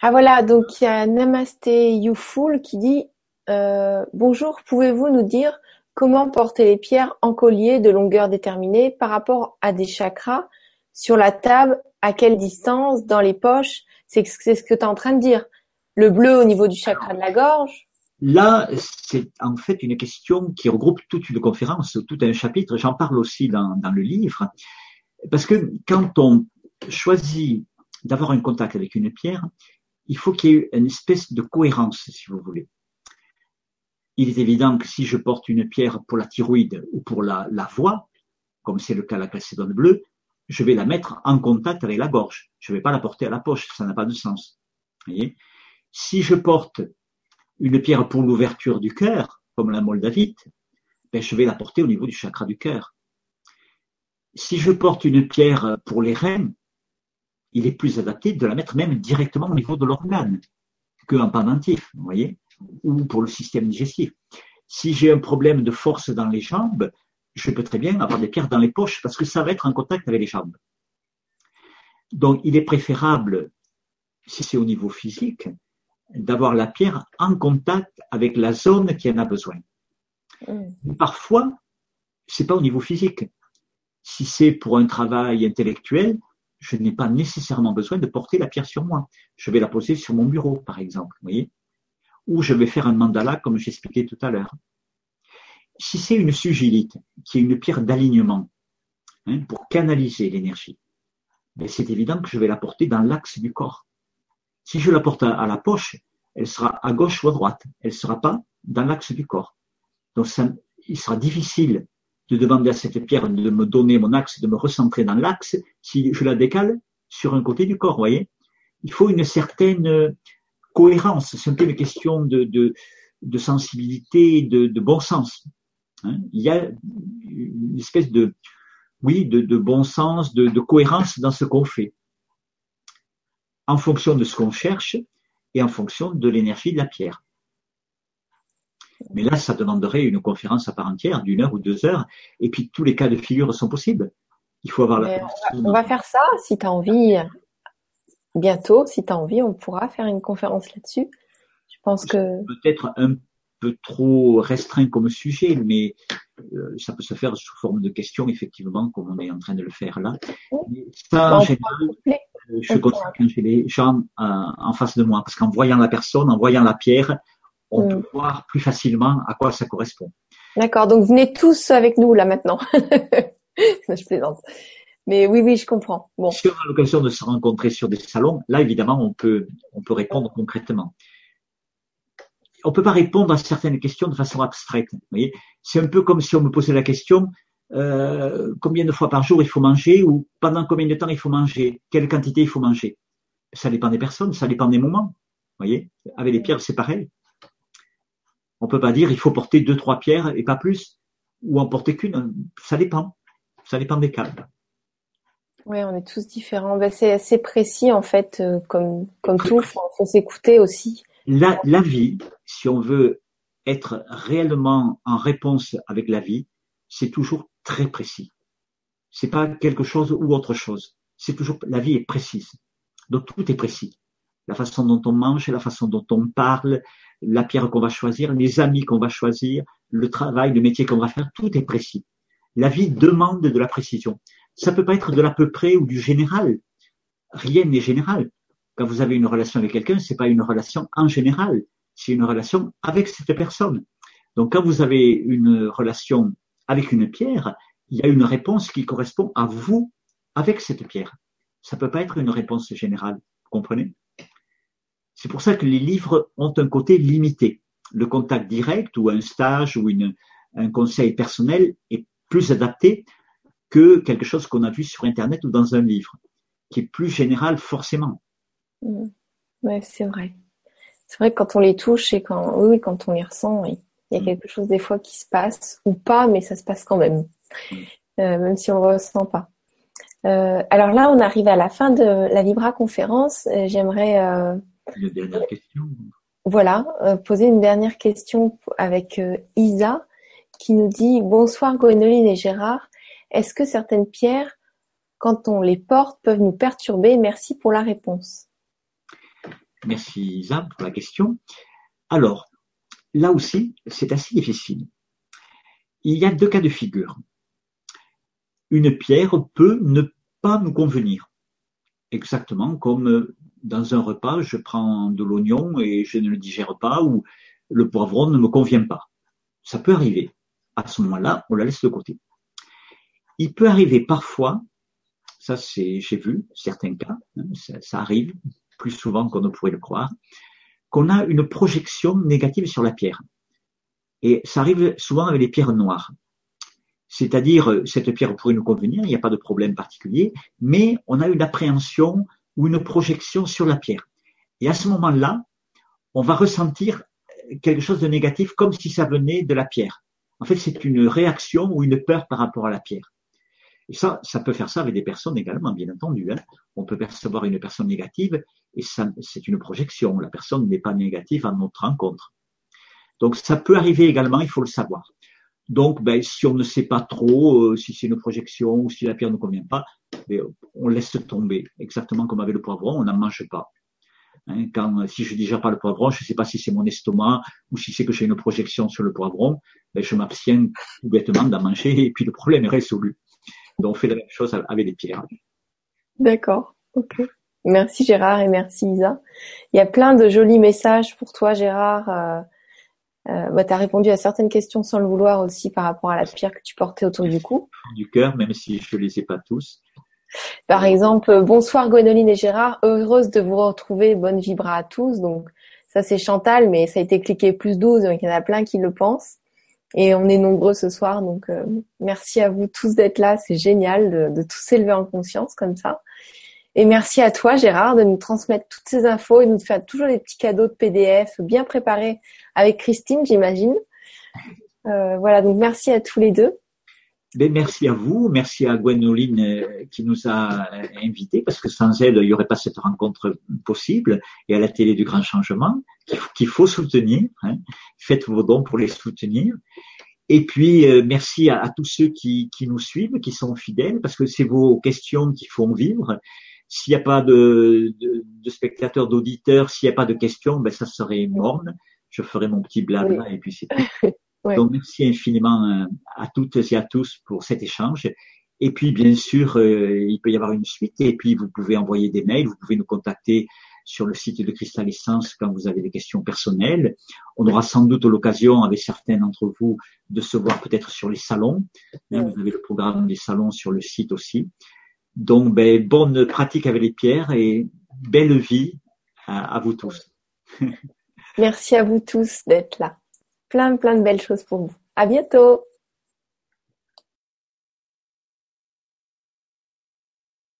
ah voilà, donc il y a Namasté Youful qui dit euh, Bonjour, pouvez-vous nous dire Comment porter les pierres en collier de longueur déterminée par rapport à des chakras sur la table, à quelle distance, dans les poches? C'est ce que tu en train de dire. Le bleu au niveau du chakra de la gorge? Là, c'est en fait une question qui regroupe toute une conférence, tout un chapitre. J'en parle aussi dans, dans le livre. Parce que quand on choisit d'avoir un contact avec une pierre, il faut qu'il y ait une espèce de cohérence, si vous voulez il est évident que si je porte une pierre pour la thyroïde ou pour la, voix, comme c'est le cas de la calcédone bleue, je vais la mettre en contact avec la gorge. Je ne vais pas la porter à la poche, ça n'a pas de sens. si je porte une pierre pour l'ouverture du cœur, comme la moldavite, ben je vais la porter au niveau du chakra du cœur. Si je porte une pierre pour les reins, il est plus adapté de la mettre même directement au niveau de l'organe qu'un pendentif, vous voyez ou pour le système digestif. Si j'ai un problème de force dans les jambes, je peux très bien avoir des pierres dans les poches parce que ça va être en contact avec les jambes. Donc, il est préférable, si c'est au niveau physique, d'avoir la pierre en contact avec la zone qui en a besoin. Mm. Parfois, c'est pas au niveau physique. Si c'est pour un travail intellectuel, je n'ai pas nécessairement besoin de porter la pierre sur moi. Je vais la poser sur mon bureau, par exemple. Vous voyez ou je vais faire un mandala comme j'expliquais tout à l'heure. Si c'est une sugilite, qui est une pierre d'alignement, hein, pour canaliser l'énergie, ben c'est évident que je vais la porter dans l'axe du corps. Si je la porte à, la poche, elle sera à gauche ou à droite. Elle ne sera pas dans l'axe du corps. Donc ça, il sera difficile de demander à cette pierre de me donner mon axe, de me recentrer dans l'axe si je la décale sur un côté du corps, voyez. Il faut une certaine cohérence, c'est un peu une question de, de, sensibilité, de, de bon sens. Hein. Il y a une espèce de, oui, de, de bon sens, de, de cohérence dans ce qu'on fait, en fonction de ce qu'on cherche et en fonction de l'énergie de la pierre. Mais là, ça demanderait une conférence à part entière d'une heure ou deux heures. Et puis, tous les cas de figure sont possibles. Il faut avoir la... On va, faire ça si tu as envie. Bientôt, si tu as envie, on pourra faire une conférence là-dessus. Je pense que... Peut-être un peu trop restreint comme sujet, mais euh, ça peut se faire sous forme de questions, effectivement, comme on est en train de le faire là. ça, en général, euh, je constate quand j'ai les gens euh, en face de moi, parce qu'en voyant la personne, en voyant la pierre, on peut voir plus facilement à quoi ça correspond. D'accord, donc venez tous avec nous là maintenant. je plaisante. Mais oui, oui, je comprends. Bon. Si on a l'occasion de se rencontrer sur des salons, là évidemment, on peut, on peut répondre concrètement on peut pas répondre à certaines questions de façon abstraite. Vous voyez, c'est un peu comme si on me posait la question euh, combien de fois par jour il faut manger ou pendant combien de temps il faut manger, quelle quantité il faut manger? Ça dépend des personnes, ça dépend des moments. Vous voyez, avec les pierres c'est pareil. On peut pas dire il faut porter deux trois pierres et pas plus, ou en porter qu'une. Ça dépend. Ça dépend des cas. Oui, on est tous différents. Ben, c'est assez précis en fait, euh, comme comme tout. Il faut s'écouter aussi la, la vie, si on veut être réellement en réponse avec la vie, c'est toujours très précis. C'est pas quelque chose ou autre chose. C'est toujours, la vie est précise. Donc tout est précis. La façon dont on mange, la façon dont on parle, la pierre qu'on va choisir, les amis qu'on va choisir, le travail, le métier qu'on va faire, tout est précis. La vie demande de la précision. Ça peut pas être de l'à peu près ou du général. Rien n'est général. Quand vous avez une relation avec quelqu'un, c'est pas une relation en général, c'est une relation avec cette personne. Donc quand vous avez une relation avec une pierre, il y a une réponse qui correspond à vous avec cette pierre. Ça peut pas être une réponse générale, vous comprenez? C'est pour ça que les livres ont un côté limité. Le contact direct ou un stage ou une, un conseil personnel est plus adapté que quelque chose qu'on a vu sur Internet ou dans un livre, qui est plus général forcément. Mm. Ouais, c'est vrai. C'est vrai que quand on les touche et quand, oui, quand on les ressent, il y a mm. quelque chose des fois qui se passe ou pas, mais ça se passe quand même, mm. euh, même si on ne ressent pas. Euh, alors là, on arrive à la fin de la Libra conférence. Euh, j'aimerais euh, une dernière question. Voilà, poser une dernière question avec Isa qui nous dit bonsoir Gwénoline et Gérard. Est-ce que certaines pierres, quand on les porte, peuvent nous perturber? Merci pour la réponse. Merci Isa pour la question. Alors, là aussi, c'est assez difficile. Il y a deux cas de figure. Une pierre peut ne pas nous convenir. Exactement comme dans un repas, je prends de l'oignon et je ne le digère pas ou le poivron ne me convient pas. Ça peut arriver. À ce moment-là, on la laisse de côté. Il peut arriver parfois, ça c'est, j'ai vu certains cas, hein, ça arrive, plus souvent qu'on ne pourrait le croire, qu'on a une projection négative sur la pierre. Et ça arrive souvent avec les pierres noires. C'est-à-dire, cette pierre pourrait nous convenir, il n'y a pas de problème particulier, mais on a une appréhension ou une projection sur la pierre. Et à ce moment-là, on va ressentir quelque chose de négatif comme si ça venait de la pierre. En fait, c'est une réaction ou une peur par rapport à la pierre. Et ça, ça peut faire ça avec des personnes également, bien entendu. Hein. On peut percevoir une personne négative et ça, c'est une projection. La personne n'est pas négative à notre rencontre. Donc ça peut arriver également, il faut le savoir. Donc, ben, si on ne sait pas trop euh, si c'est une projection ou si la pierre ne convient pas, on laisse tomber. Exactement comme avec le poivron, on n'en mange pas. Hein, quand si je digère pas le poivron, je ne sais pas si c'est mon estomac ou si c'est que j'ai une projection sur le poivron, ben, je m'abstiens tout bêtement d'en manger et puis le problème est résolu. Donc, on fait la même chose avec les pierres. D'accord. Ok. Merci Gérard et merci Isa. Il y a plein de jolis messages pour toi Gérard. Euh, euh, bah, tu as répondu à certaines questions sans le vouloir aussi par rapport à la pierre que tu portais autour du cou. Du cœur, même si je ne les ai pas tous. Par exemple, bonsoir Gwénoline et Gérard, heureuse de vous retrouver, bonne vibra à tous. Donc ça c'est Chantal, mais ça a été cliqué plus 12, donc il y en a plein qui le pensent. Et on est nombreux ce soir, donc euh, merci à vous tous d'être là, c'est génial de, de tous s'élever en conscience comme ça. Et merci à toi, Gérard, de nous transmettre toutes ces infos et nous faire toujours des petits cadeaux de PDF bien préparés avec Christine, j'imagine. Euh, voilà, donc merci à tous les deux. Ben, merci à vous, merci à Gwenoline euh, qui nous a invités, parce que sans elle, il n'y aurait pas cette rencontre possible, et à la télé du Grand Changement, qu'il faut soutenir. Hein. Faites vos dons pour les soutenir. Et puis, euh, merci à, tous ceux qui, qui, nous suivent, qui sont fidèles, parce que c'est vos questions qui font vivre. S'il n'y a pas de, de, de spectateurs, d'auditeurs, s'il n'y a pas de questions, ben ça serait morne. Je ferai mon petit blabla et puis c'est tout. Donc, merci infiniment euh, à toutes et à tous pour cet échange. Et puis, bien sûr, euh, il peut y avoir une suite. Et puis, vous pouvez envoyer des mails, vous pouvez nous contacter sur le site de Cristal Essence quand vous avez des questions personnelles. On aura sans doute l'occasion avec certains d'entre vous de se voir peut-être sur les salons. Vous avez le programme des salons sur le site aussi. Donc, ben, bonne pratique avec les pierres et belle vie à, à vous tous. Merci à vous tous d'être là. Plein, plein de belles choses pour vous. À bientôt.